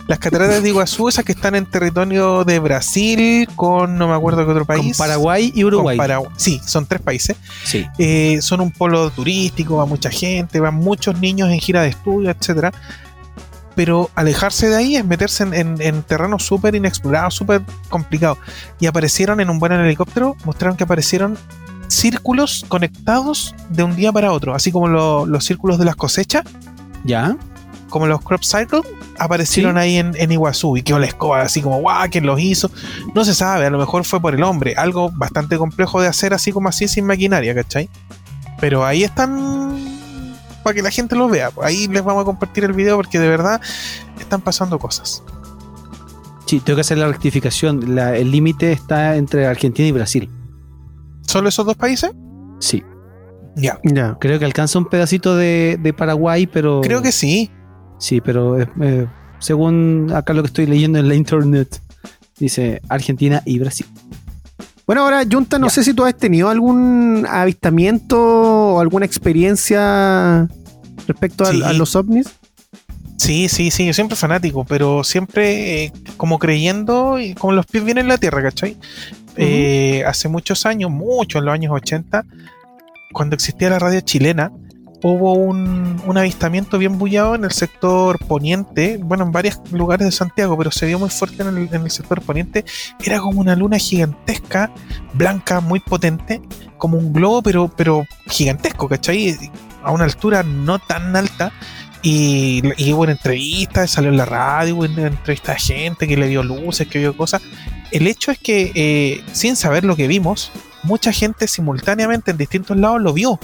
[SPEAKER 2] Las cataratas de Iguazú, esas que están en territorio de Brasil, con no me acuerdo qué otro
[SPEAKER 3] Con
[SPEAKER 2] país.
[SPEAKER 3] Paraguay y
[SPEAKER 2] Con
[SPEAKER 3] Uruguay.
[SPEAKER 2] Sí, son tres países.
[SPEAKER 3] Sí.
[SPEAKER 2] Eh, son un polo turístico, va mucha gente, van muchos niños en gira de estudio, etcétera. Pero alejarse de ahí es meterse en, en, en terrenos súper inexplorados, súper complicados. Y aparecieron en un buen helicóptero, mostraron que aparecieron círculos conectados de un día para otro, así como lo- los círculos de las cosechas,
[SPEAKER 3] ¿Ya?
[SPEAKER 2] Como los crop cycles, aparecieron
[SPEAKER 3] Sí.
[SPEAKER 2] ahí en, en Iguazú y quedó la escoba así como, guau, ¿quién los hizo? No se sabe, a lo mejor fue por el hombre, algo bastante complejo de hacer así como así sin maquinaria, ¿cachai? Pero ahí están para que la gente los vea. Ahí les vamos a compartir el video porque de verdad están pasando cosas.
[SPEAKER 3] Sí, tengo que hacer la rectificación. La- el límite está entre Argentina y Brasil.
[SPEAKER 2] ¿Solo esos dos países?
[SPEAKER 3] Sí.
[SPEAKER 2] Ya.
[SPEAKER 1] Ya.
[SPEAKER 3] Creo que alcanza un pedacito de, de Paraguay, pero.
[SPEAKER 2] Creo que sí.
[SPEAKER 3] Sí, pero eh, eh, según acá lo que estoy leyendo en la internet, dice Argentina y Brasil.
[SPEAKER 1] Bueno, ahora, Junta, no
[SPEAKER 3] Ya.
[SPEAKER 1] sé si tú has tenido algún avistamiento o alguna experiencia respecto
[SPEAKER 2] Sí.
[SPEAKER 1] a los ovnis.
[SPEAKER 2] Sí, sí, sí, yo siempre fanático, pero siempre eh, como creyendo y con los pies bien en la tierra, ¿cachai? Eh, hace muchos años, mucho en los años 80, cuando existía la radio chilena, hubo un, avistamiento bien bullado en el sector poniente, bueno, en varios lugares de Santiago, pero se vio muy fuerte en el, sector poniente. Era como una luna gigantesca, blanca, muy potente, como un globo, pero, pero gigantesco, ¿cachai? A una altura no tan alta. Y, y hubo una entrevista, salió en la radio, hubo una entrevista de gente que le vio luces, que vio cosas. El hecho es que, eh, sin saber lo que vimos, mucha gente simultáneamente en distintos lados lo vio.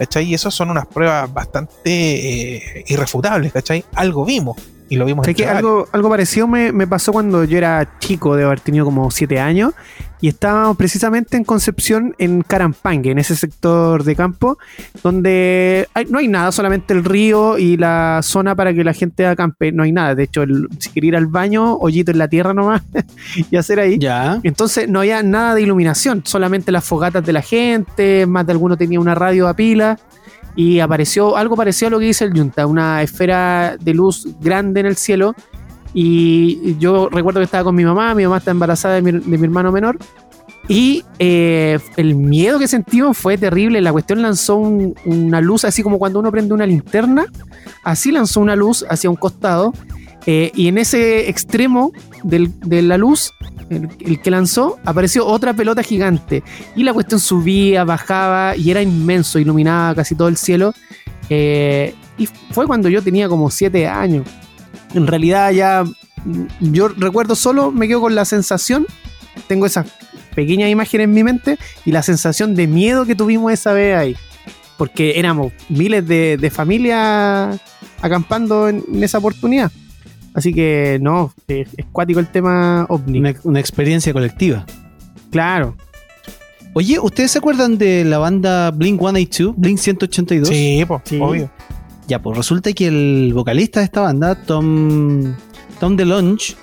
[SPEAKER 2] ¿Cachai? Y eso son unas pruebas bastante eh, irrefutables, ¿cachai? Algo vimos y lo vimos
[SPEAKER 1] Sé
[SPEAKER 2] entre
[SPEAKER 1] que algo, algo parecido me, me pasó cuando yo era chico, de haber tenido como siete años, y estábamos precisamente en Concepción, en Carampangue, en ese sector de campo, donde hay- no hay nada, solamente el río y la zona para que la gente acampe, no hay nada. De hecho, el- si quería ir al baño, hoyito en la tierra nomás, y hacer ahí.
[SPEAKER 3] Ya.
[SPEAKER 1] Entonces no había nada de iluminación, solamente las fogatas de la gente, más de alguno tenía una radio a pila y apareció algo parecido a lo que dice el Junta, una esfera de luz grande en el cielo. Y yo recuerdo que estaba con mi mamá, mi mamá está embarazada de mi, de mi hermano menor y eh, el miedo que sentimos fue terrible, la cuestión lanzó un- una luz así como cuando uno prende una linterna, así lanzó una luz hacia un costado eh, y en ese extremo del- de la luz el, que lanzó, apareció otra pelota gigante. Y la cuestión subía, bajaba y era inmenso, iluminaba casi todo el cielo. Eh, y fue cuando yo tenía como siete años. En realidad ya mm, yo recuerdo solo, me quedo con la sensación, tengo esas pequeñas imágenes en mi mente y la sensación de miedo que tuvimos esa vez ahí. Porque éramos miles de, de familias acampando en- en esa oportunidad. Así que no, es, es cuático el tema ovni.
[SPEAKER 3] Una, una experiencia colectiva.
[SPEAKER 1] Claro.
[SPEAKER 3] Oye, ¿ustedes se acuerdan de la banda Blink 182? Blink 182.
[SPEAKER 2] Sí, pues,
[SPEAKER 1] Sí.
[SPEAKER 2] obvio.
[SPEAKER 3] Ya, pues resulta que el vocalista de esta banda, Tom, Tom DeLonge,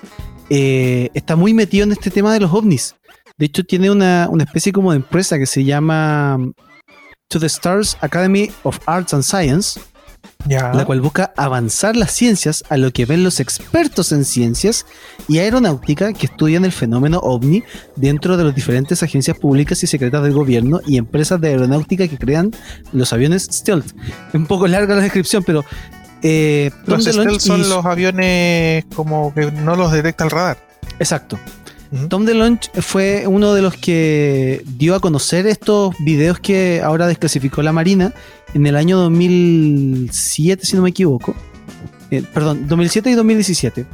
[SPEAKER 3] eh, está muy metido en este tema de los ovnis. De hecho, tiene una, una especie como de empresa que se llama To the Stars Academy of Arts and Science,
[SPEAKER 2] Ya.
[SPEAKER 3] la cual busca avanzar las ciencias a lo que ven los expertos en ciencias y aeronáutica que estudian el fenómeno ovni dentro de las diferentes agencias públicas y secretas del gobierno y empresas de aeronáutica que crean los aviones stealth. Un poco larga la descripción, pero... Eh,
[SPEAKER 2] Los stealth son los aviones como que no los detecta el radar.
[SPEAKER 3] Exacto. Tom DeLonge fue uno de los que dio a conocer estos videos que ahora desclasificó la Marina en el año 2007, si no me equivoco. Eh, perdón, 2007 y 2017.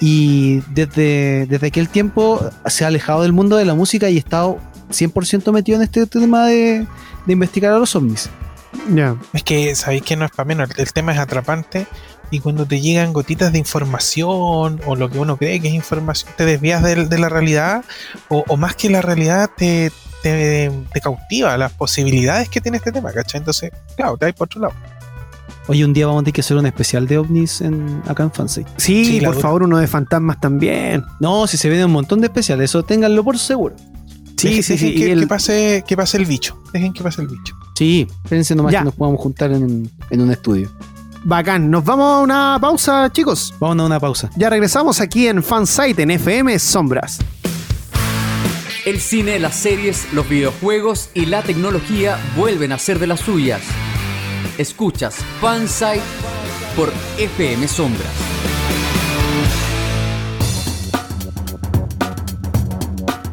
[SPEAKER 3] Y desde, desde aquel tiempo se ha alejado del mundo de la música y ha estado 100% metido en este tema de, de investigar a los ovnis.
[SPEAKER 1] Ya.
[SPEAKER 2] Es que sabéis que no es para menos, el tema es atrapante y cuando te llegan gotitas de información o lo que uno cree que es información, te desvías de, la realidad o, o más que la realidad te, te, te cautiva las posibilidades que tiene este tema, ¿cachai? Entonces, claro, te vas por otro lado.
[SPEAKER 3] Hoy un día vamos a tener que hacer un especial de ovnis en, acá en Fansite.
[SPEAKER 1] Sí, por favor, uno de fantasmas también.
[SPEAKER 3] No, si se viene un montón de especiales, eso ténganlo por seguro.
[SPEAKER 1] Sí,
[SPEAKER 2] Dejen-
[SPEAKER 1] sí,
[SPEAKER 2] dejen
[SPEAKER 1] sí.
[SPEAKER 2] Que,
[SPEAKER 1] el-
[SPEAKER 2] que pase, que pase el bicho. Dejen que pase el bicho.
[SPEAKER 3] Sí, espérense nomás
[SPEAKER 1] Ya.
[SPEAKER 3] que nos podamos juntar en, en un estudio.
[SPEAKER 1] Bacán. Nos vamos a una pausa, chicos.
[SPEAKER 3] Vamos a una pausa.
[SPEAKER 1] Ya regresamos aquí en Fansite en FM Sombras.
[SPEAKER 4] El cine, las series, los videojuegos y la tecnología vuelven a ser de las suyas. Escuchas Fansite por FM Sombras.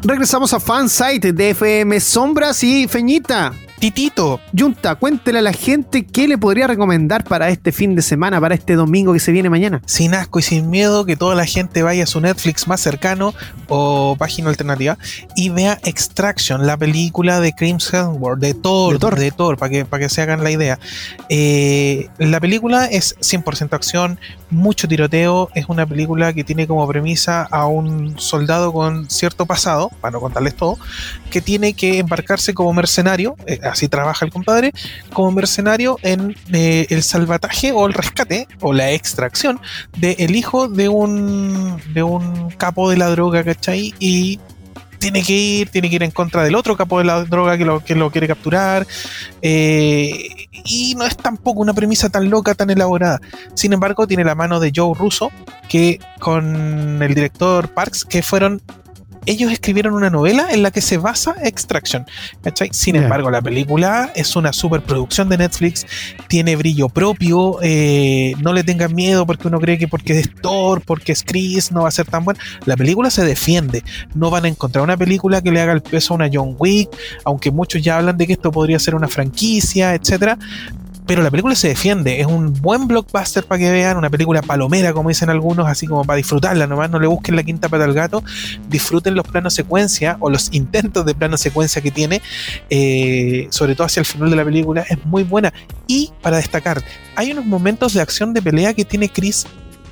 [SPEAKER 1] Regresamos a Fansite de FM Sombras y Feñita.
[SPEAKER 2] Titito,
[SPEAKER 1] Junta, cuéntele a la gente qué le podría recomendar para este fin de semana, para este domingo que se viene mañana.
[SPEAKER 2] sin asco y sin miedo, que toda la gente vaya a su Netflix más cercano o página alternativa y vea Extraction, la película de Chris Hemsworth, de Thor,
[SPEAKER 1] De Thor.
[SPEAKER 2] de Thor, para que, para que se hagan la idea. Eh, la película es 100% acción, mucho tiroteo, es una película que tiene como premisa a un soldado con cierto pasado, para no contarles todo, que tiene que embarcarse como mercenario, eh, así trabaja el compadre, como mercenario en eh, el salvataje o el rescate o la extracción del el hijo de un de un capo de la droga, ¿cachai? Y tiene que ir, tiene que ir en contra del otro capo de la droga que lo, que lo quiere capturar. eh, y no es tampoco una premisa tan loca, tan elaborada. Sin embargo, tiene la mano de Joe Russo, que con el director Parks, que fueron. Ellos escribieron una novela en la que se basa Extraction. ¿cachai? Sin embargo, la película es una superproducción de Netflix, tiene brillo propio, eh, no le tengan miedo porque uno cree que porque es Thor, porque es Chris, no va a ser tan buena. La película se defiende, no van a encontrar una película que le haga el peso a una John Wick, aunque muchos ya hablan de que esto podría ser una franquicia, etcétera. Pero la película se defiende, es un buen blockbuster para que vean, una película palomera, como dicen algunos, así como para disfrutarla, nomás no le busquen la quinta pata al gato, disfruten los planos secuencia o los intentos de plano secuencia que tiene, eh, sobre todo hacia el final de la película, es muy buena. Y para destacar, hay unos momentos de acción de pelea que tiene Chris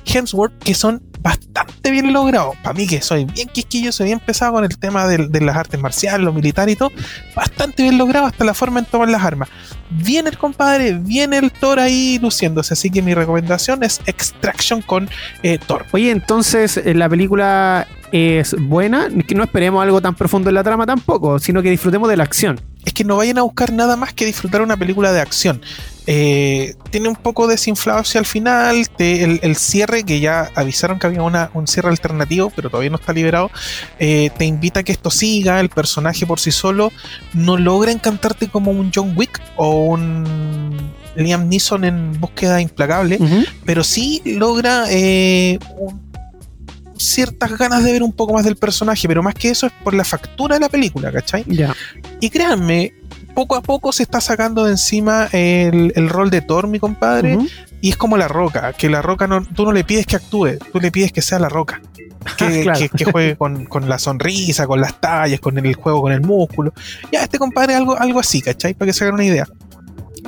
[SPEAKER 2] Hemsworth que son bastante bien logrados. Para mí, que soy bien quisquilloso, bien pesado con el tema de, de las artes marciales, lo militar y todo, bastante bien logrado hasta la forma en tomar las armas. Viene el compadre, viene el Thor ahí luciéndose. Así que mi recomendación es Extraction con eh, Thor.
[SPEAKER 1] Oye, entonces eh, la película es buena, que no esperemos algo tan profundo en la trama tampoco, sino que disfrutemos de la acción.
[SPEAKER 2] es que no vayan a buscar nada más que disfrutar una película de acción. Eh, tiene un poco desinflado hacia el final, te- el, el cierre, que ya avisaron que había una- un cierre alternativo, pero todavía no está liberado, eh, te invita a que esto siga, el personaje por sí solo no logra encantarte como un John Wick o un Liam Neeson en búsqueda implacable, pero sí logra eh, un- ciertas ganas de ver un poco más del personaje, pero más que eso es por la factura de la película, ¿cachai?
[SPEAKER 1] Ya.
[SPEAKER 2] Y créanme, poco a poco se está sacando de encima el, el rol de Thor, mi compadre, y es como la roca, que la roca no, tú no le pides que actúe, tú le pides que sea la roca. Que,
[SPEAKER 1] Claro.
[SPEAKER 2] que- que juegue con, con la sonrisa, con las tallas, con el juego, con el músculo. Ya, este compadre algo, algo así, ¿cachai? Para que se hagan una idea.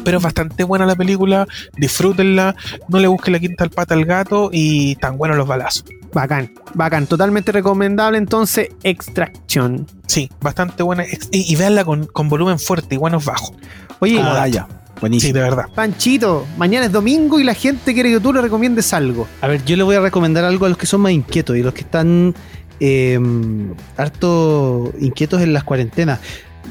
[SPEAKER 2] Pero es bastante buena la película, disfrútenla, no le busquen la quinta al pata al gato y tan buenos los balazos.
[SPEAKER 1] Bacán, bacán. Totalmente recomendable entonces Extraction.
[SPEAKER 2] Sí, bastante buena. Y, y véanla con, con volumen fuerte y buenos bajos.
[SPEAKER 1] Oye,
[SPEAKER 3] Ah, ya.
[SPEAKER 2] Sí,
[SPEAKER 3] Buenísimo.
[SPEAKER 2] de verdad.
[SPEAKER 1] Panchito, mañana es domingo y la gente quiere que tú le recomiendes algo.
[SPEAKER 3] A ver, yo le voy a recomendar algo a los que son más inquietos y los que están eh, harto inquietos en las cuarentenas.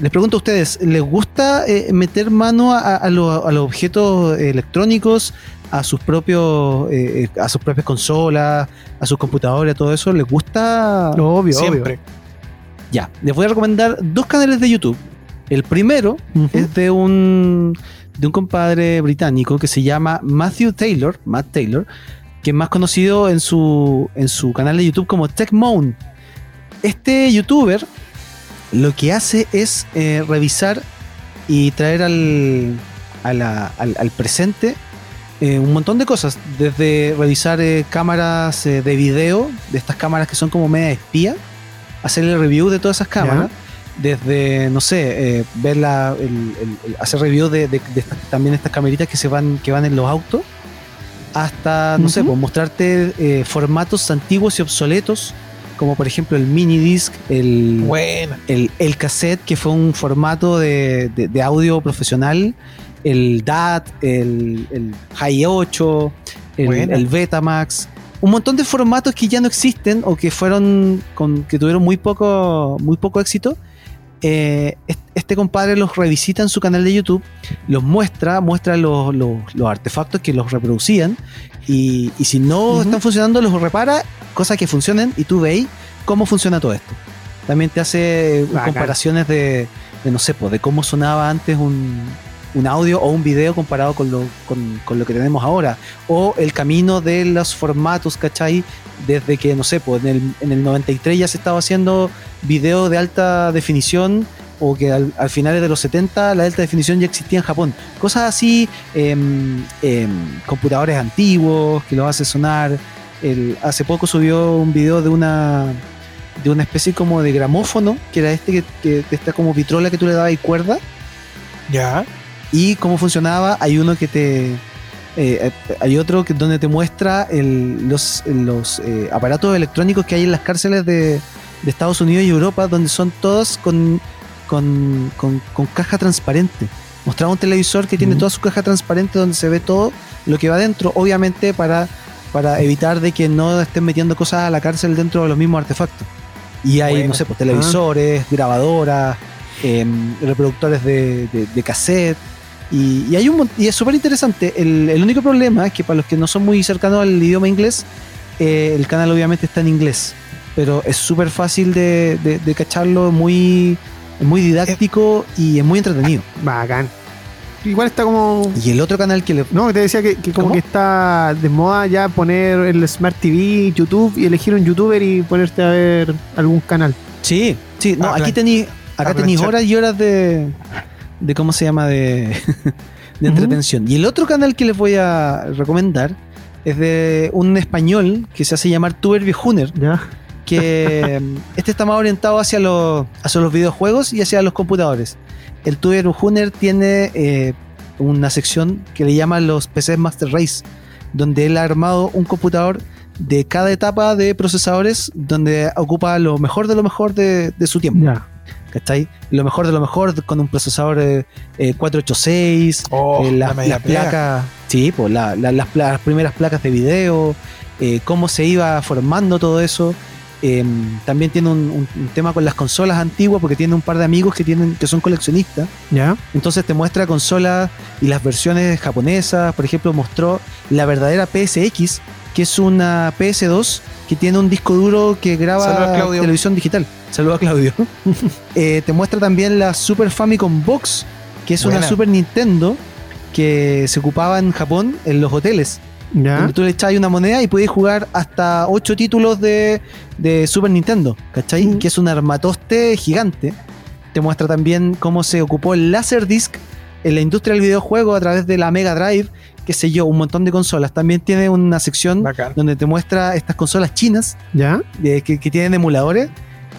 [SPEAKER 3] Les pregunto a ustedes, ¿les gusta eh, meter mano a, a lo- a los objetos electrónicos, a sus propios, eh, eh, a sus propias consolas, a sus computadores, todo eso? ¿Les gusta?
[SPEAKER 1] Obvio,
[SPEAKER 2] Siempre.
[SPEAKER 3] Ya, les voy a recomendar dos canales de YouTube. El primero
[SPEAKER 1] obvio.
[SPEAKER 3] Es de un de un compadre británico que se llama Matthew Taylor, Matt Taylor, que es más conocido en su en su canal de YouTube como Tech Moan. este youtuber lo que hace es eh, revisar y traer al, a la- al, al presente eh, un montón de cosas. Desde revisar eh, cámaras eh, de video, de estas cámaras que son como media espía, hacer el review de todas esas cámaras. Desde, no sé, ver la, el- el- el- hacer review de, de- de estas- también estas camaritas que se van, que van en los autos. Hasta, no sé, pues mostrarte formatos antiguos y obsoletos, como por ejemplo el mini disc, el, el, el cassette, que fue un formato de, de- de audio profesional, el DAT, el, el Hi 8, el, Betamax, un montón de formatos que ya no existen o que fueron con, que tuvieron muy poco, muy poco éxito. Eh, est- este compadre los revisita en su canal de YouTube, los muestra, muestra los, los- los artefactos que los reproducían y, y si no están funcionando los repara, cosas que funcionen y tú veis cómo funciona todo esto. También te hace
[SPEAKER 1] Bacán.
[SPEAKER 3] comparaciones de, de, no sé, pues, de cómo sonaba antes un, un audio o un video comparado con lo, con, con lo que tenemos ahora. O el camino de los formatos, ¿cachai? Desde que, no sé, pues en el, en el 93 ya se estaba haciendo video de alta definición o que al, al finales de los 70 la alta definición ya existía en Japón. Cosas así, em, em, computadores antiguos que los hace sonar. El- hace poco subió un video de una de una especie como de gramófono, que era este que, está como vitrola que tú le dabas y cuerda,
[SPEAKER 2] Ya.
[SPEAKER 3] y cómo funcionaba. Hay uno que te. eh, eh, hay otro que donde te muestra el- los, los eh, aparatos electrónicos que hay en las cárceles de, de Estados Unidos y Europa, donde son todos con, con, con- con caja transparente. Mostraba un televisor que tiene toda su caja transparente donde se ve todo lo que va dentro, obviamente para, para evitar de que no estén metiendo cosas a la cárcel dentro de los mismos artefactos. Y hay,
[SPEAKER 2] Bueno.
[SPEAKER 3] no sé, pues televisores, grabadoras, em, reproductores de, de- de cassette. Y, y hay un, y es súper interesante. El, el único problema es que para los que no son muy cercanos al idioma inglés, eh, el canal obviamente está en inglés. Pero es súper fácil de, de- de cacharlo, muy, es muy didáctico y es muy entretenido.
[SPEAKER 1] Bacán. Igual está como.
[SPEAKER 3] Y el otro canal que le...
[SPEAKER 1] No, te decía que, que como
[SPEAKER 3] ¿Cómo?
[SPEAKER 1] que está de moda ya poner el Smart TV, YouTube y elegir un youtuber y ponerte a ver algún canal.
[SPEAKER 3] Sí, sí, no,
[SPEAKER 2] Ah,
[SPEAKER 3] aquí tení, acá
[SPEAKER 2] ah,
[SPEAKER 3] tenéis horas y horas de, de ¿cómo se llama? De, de entretención. Y el otro canal que les voy a recomendar es de un español que se hace llamar Tuber Viejuner,
[SPEAKER 1] Ya.
[SPEAKER 3] Que mm, este está más orientado hacia los, hacia los videojuegos y hacia los computadores. El Tuber Viejuner tiene eh, una sección que le llama los PCs Master Race, donde él ha armado un computador de cada etapa de procesadores donde ocupa lo mejor de lo mejor de, de su tiempo.
[SPEAKER 1] Ya.
[SPEAKER 3] ¿Cachai? Lo mejor de lo mejor con un procesador eh, eh, 486,
[SPEAKER 2] Oh,
[SPEAKER 3] eh,
[SPEAKER 2] la
[SPEAKER 3] las,
[SPEAKER 2] media
[SPEAKER 3] las
[SPEAKER 2] pega.
[SPEAKER 3] placas, sí, pues la- la- las, primeras placas de video, eh, cómo se iba formando todo eso. Eh, también tiene un, un- un tema con las consolas antiguas porque tiene un par de amigos que tienen que son coleccionistas.
[SPEAKER 1] Ya.
[SPEAKER 3] Entonces te muestra consolas y las versiones japonesas. Por ejemplo, mostró la verdadera PSX, que es una PS2 que tiene un disco duro que graba televisión digital. Saludos a Claudio. Eh, te muestra también la Super Famicom Box, que es una. Super Nintendo que se ocupaba en Japón en los hoteles.
[SPEAKER 1] Ya.
[SPEAKER 3] Donde tú le echabas una moneda y podías jugar hasta 8 títulos de, de Super Nintendo, ¿cachai?
[SPEAKER 1] Mm.
[SPEAKER 3] Que es un armatoste gigante. Te muestra también cómo se ocupó el Laserdisc en la industria del videojuego a través de la Mega Drive, qué sé yo, un montón de consolas. También tiene una sección
[SPEAKER 2] Bacán.
[SPEAKER 3] donde te muestra estas consolas chinas
[SPEAKER 1] Ya.
[SPEAKER 3] que tienen emuladores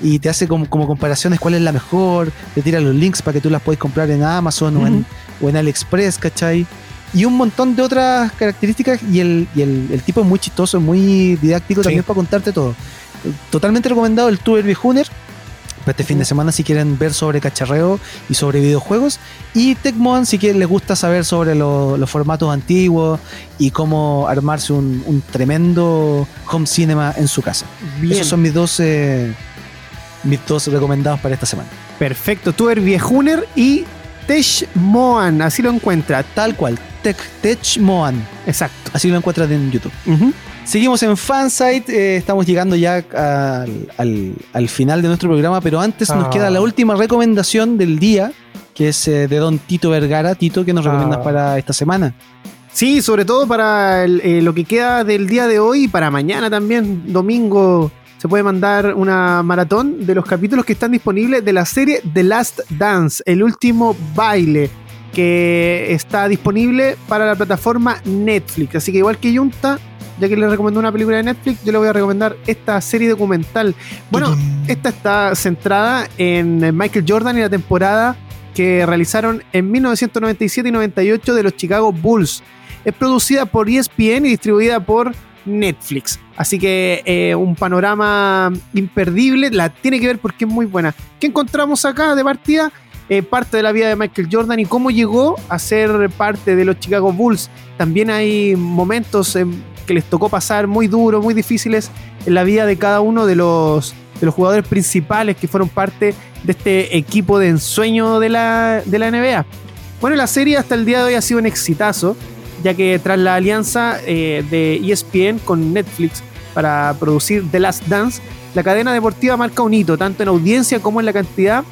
[SPEAKER 3] y te hace como, como comparaciones cuál es la mejor, te tira los links para que tú las puedas comprar en Amazon o, en, o en AliExpress, ¿cachai? Y un montón de otras características y el, y el, el tipo es muy chistoso, es muy didáctico
[SPEAKER 2] Sí.
[SPEAKER 3] también para contarte todo. Totalmente recomendado el Tuber Viejuner para este fin de semana si quieren ver sobre cacharreo y sobre videojuegos. Y Tecmoan si quieren les gusta saber sobre lo- los formatos antiguos y cómo armarse un, un tremendo home cinema en su casa.
[SPEAKER 1] Bien.
[SPEAKER 3] Esos son mis dos, eh, mis dos recomendados para esta semana.
[SPEAKER 1] Perfecto. Tuber Viejuner y Tesh Moan. Así lo encuentra.
[SPEAKER 3] Tal cual, Tech, Tech Moan.
[SPEAKER 1] Exacto.
[SPEAKER 3] Así lo encuentras en YouTube. Seguimos en Fansite, eh, estamos llegando ya al, al- al final de nuestro programa, pero antes nos
[SPEAKER 2] Ah.
[SPEAKER 3] queda la última recomendación del día, que es eh, de don Tito Vergara. Tito, ¿qué nos
[SPEAKER 2] Ah.
[SPEAKER 3] recomiendas para esta semana?
[SPEAKER 1] Sí, sobre todo para el- eh, lo que queda del día de hoy y para mañana también, domingo se puede mandar una maratón de los capítulos que están disponibles de la serie The Last Dance, el último baile, que está disponible para la plataforma Netflix. Así que igual que Junta, ya que le recomendó una película de Netflix, yo le voy a recomendar esta serie documental. Bueno, esta está centrada en Michael Jordan y la temporada que realizaron en 1997 y 98 de los Chicago Bulls. Es producida por ESPN y distribuida por Netflix. Así que eh, un panorama imperdible. La tiene que ver porque es muy buena. ¿Qué encontramos acá de partida? Eh, parte de la vida de Michael Jordan y cómo llegó a ser parte de los Chicago Bulls. También hay momentos que les tocó pasar muy duros, muy difíciles en la vida de cada uno de los, de los jugadores principales que fueron parte de este equipo de ensueño de la, de la NBA. Bueno, la serie hasta el día de hoy ha sido un exitazo, ya que tras la alianza eh, de ESPN con Netflix para producir The Last Dance, la cadena deportiva marca un hito, tanto en audiencia como en la cantidad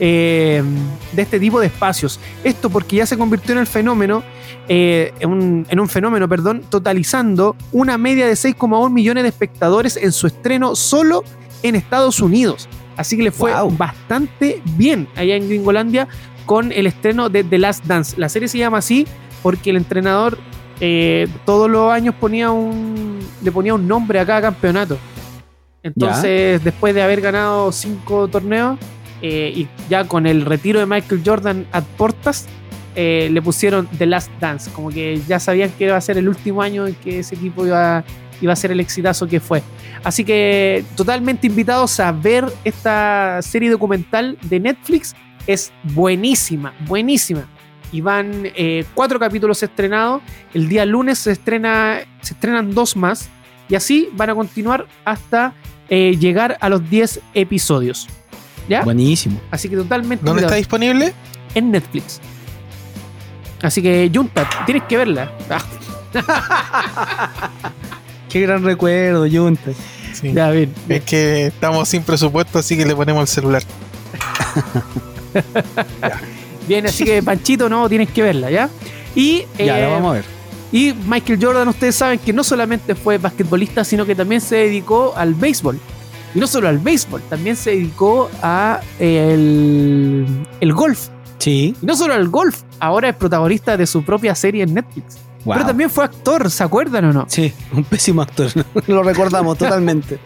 [SPEAKER 1] eh, de este tipo de espacios. Esto porque ya se convirtió en el fenómeno, eh, en, un, en, un, fenómeno, perdón, totalizando una media de 6,1 millones de espectadores en su estreno solo en Estados Unidos. Así que le fue bastante bien allá en Gringolandia con el estreno de The Last Dance. La serie se llama así porque el entrenador eh, todos los años ponía un, le ponía un nombre a cada campeonato. Entonces, después de haber ganado cinco torneos, eh, y ya con el retiro de Michael Jordan a portas, eh, le pusieron The Last Dance, como que ya sabían que iba a ser el último año en que ese equipo iba, iba a ser el exitazo que fue. Así que totalmente invitados a ver esta serie documental de Netflix, es buenísima, buenísima. Y van eh, cuatro capítulos estrenados. El día lunes se, estrena, se estrenan dos más. Y así van a continuar hasta llegar a los 10 episodios.
[SPEAKER 3] Buenísimo.
[SPEAKER 1] Así que totalmente.
[SPEAKER 2] ¿Dónde está disponible?
[SPEAKER 1] En Netflix. Así que, Junta, tienes que verla.
[SPEAKER 3] Qué gran recuerdo, Junta.
[SPEAKER 2] Ya, bien, Es que estamos sin presupuesto, así que le ponemos el celular.
[SPEAKER 1] bien, así que, Panchito, no, tienes que verla, ¿ya? Y.
[SPEAKER 3] Ya, la eh, vamos a ver.
[SPEAKER 1] Y Michael Jordan, ustedes saben que no solamente fue basquetbolista, sino que también se dedicó al béisbol. Y no solo al béisbol, también se dedicó a el, el golf.
[SPEAKER 3] Sí.
[SPEAKER 1] Y no solo al golf, ahora es protagonista de su propia serie en Netflix. Pero también fue actor, ¿se acuerdan o no?
[SPEAKER 3] Sí, un pésimo actor. Lo recordamos totalmente.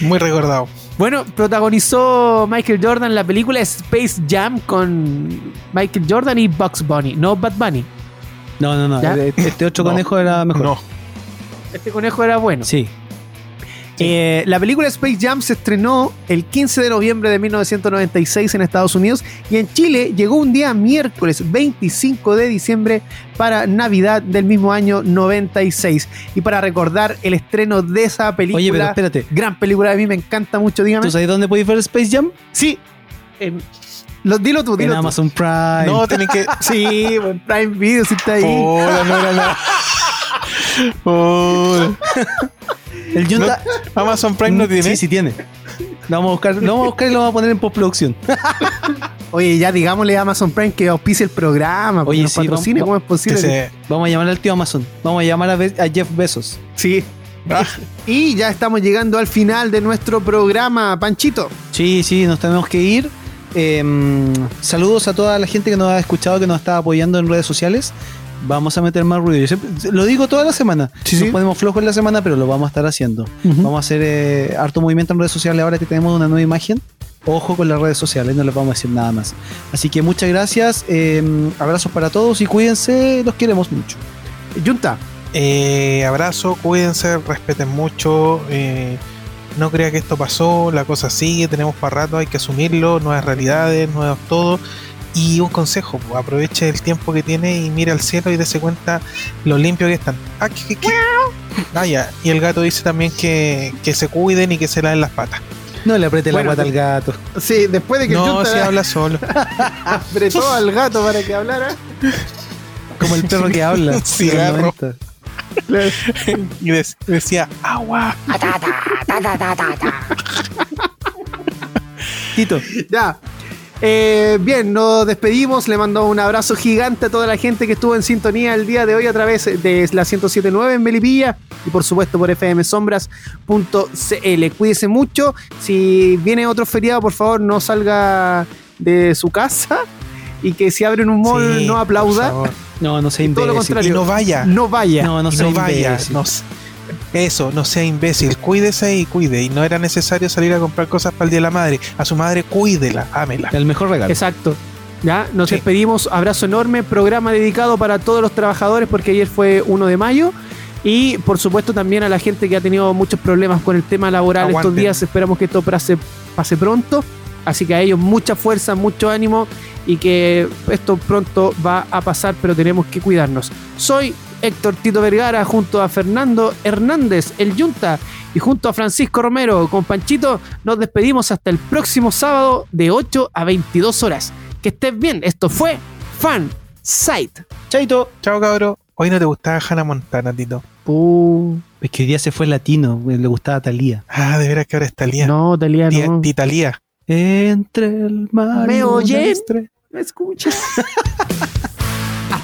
[SPEAKER 2] Muy recordado.
[SPEAKER 1] Bueno, protagonizó Michael Jordan la película Space Jam con Michael Jordan y Bugs Bunny, no Bad Bunny.
[SPEAKER 3] No, no, no. Este otro conejo era mejor. No.
[SPEAKER 1] Este conejo era bueno.
[SPEAKER 3] Sí.
[SPEAKER 1] Eh, la película Space Jam se estrenó el 15 de noviembre de 1996 en Estados Unidos y en Chile llegó un día miércoles 25 de diciembre para Navidad del mismo año 96. Y para recordar el estreno de esa película.
[SPEAKER 3] Oye, pero espérate.
[SPEAKER 1] Gran película, a mí me encanta mucho, dígame.
[SPEAKER 3] ¿Tú sabes dónde podéis ver Space Jam?
[SPEAKER 1] Sí. lo, dilo tú, dilo
[SPEAKER 3] en Amazon Prime.
[SPEAKER 2] No, tenés que.
[SPEAKER 1] sí, Prime Video, si está ahí. Hola, no era nada.
[SPEAKER 2] El Amazon Prime no tiene.
[SPEAKER 3] Sí, sí tiene. Lo vamos a buscar, lo vamos a buscar y lo vamos a poner en postproducción.
[SPEAKER 1] Oye, ya digámosle a Amazon Prime que auspice el programa.
[SPEAKER 3] Oye, sí,
[SPEAKER 1] patrocine, ¿cómo es posible?
[SPEAKER 3] Vamos a llamar al tío Amazon. Vamos a llamar a, Jeff Bezos.
[SPEAKER 1] Sí. Ah. Y ya estamos llegando al final de nuestro programa, Panchito.
[SPEAKER 3] Sí, sí, nos tenemos que ir. Em, saludos a toda la gente que nos ha escuchado, que nos está apoyando en redes sociales vamos a meter más ruido. lo digo toda la semana. Sí, Nos ponemos flojos en la semana, pero lo vamos a estar haciendo. Vamos a hacer eh, harto movimiento en redes sociales ahora que tenemos una nueva imagen. Ojo con las redes sociales, no les vamos a decir nada más. Así que muchas gracias, em, abrazos para todos y cuídense, los queremos mucho.
[SPEAKER 1] Junta.
[SPEAKER 2] Eh, abrazo, cuídense, respeten mucho. Eh, no crea que esto pasó, la cosa sigue, tenemos para rato, hay que asumirlo, nuevas realidades, nuevos todo. Y un consejo, pues, aproveche el tiempo que tiene y mire al cielo y dése cuenta lo limpio que están. Ah, ah ya. Y el gato dice también que, se cuiden y que se laven las patas.
[SPEAKER 3] No le apriete la pata al gato.
[SPEAKER 1] Sí, después de que
[SPEAKER 2] No, si habla solo.
[SPEAKER 1] apretó al gato para que hablara.
[SPEAKER 3] Como el perro que habla.
[SPEAKER 2] Cigarro. y decía, agua.
[SPEAKER 1] Tito. Ya. Eh, bien, nos despedimos. Le mando un abrazo gigante a toda la gente que estuvo en sintonía el día de hoy a través de la 1079 en Melipilla y por supuesto por fmsombras.cl. Cuídese mucho. Si viene otro feriado, por favor, no salga de su casa y que si abren un mall
[SPEAKER 2] Sí,
[SPEAKER 1] no aplauda.
[SPEAKER 3] No, no sea
[SPEAKER 1] Todo lo
[SPEAKER 3] imbécil.
[SPEAKER 1] contrario.
[SPEAKER 2] Y no vaya.
[SPEAKER 1] No vaya.
[SPEAKER 3] No, no
[SPEAKER 2] y
[SPEAKER 3] sea
[SPEAKER 2] no vaya.
[SPEAKER 3] imbécil.
[SPEAKER 2] no eso, no sea imbécil. Cuídese y cuide. Y no era necesario salir a comprar cosas para el Día de la Madre. A su madre, cuídela, ámela.
[SPEAKER 3] El mejor regalo.
[SPEAKER 1] Exacto. Ya, nos
[SPEAKER 2] Sí.
[SPEAKER 1] despedimos. Abrazo enorme. Programa dedicado para todos los trabajadores porque ayer fue 1 de mayo. Y por supuesto también a la gente que ha tenido muchos problemas con el tema laboral estos días. Esperamos que esto pase, pase pronto. Así que a ellos mucha fuerza, mucho ánimo y que esto pronto va a pasar, pero tenemos que cuidarnos. Soy Héctor Tito Vergara junto a Fernando Hernández, el Yunta, y junto a Francisco Romero con Panchito, nos despedimos hasta el próximo sábado de 8 a 22 horas. Que estés bien, esto fue Fan Site.
[SPEAKER 3] Chaito.
[SPEAKER 2] Chao, cabro. Hoy no te gustaba Hannah Montana, Tito.
[SPEAKER 1] Uh,
[SPEAKER 3] Es que hoy día se fue latino, le gustaba Talía.
[SPEAKER 2] Ah, de veras que ahora está Lía.
[SPEAKER 1] no, Talia,
[SPEAKER 2] Tía-
[SPEAKER 1] no.
[SPEAKER 2] Tita Lía.
[SPEAKER 3] Entre el mar.
[SPEAKER 1] ¿Me
[SPEAKER 3] y
[SPEAKER 1] oyen? ¿Me escuchas?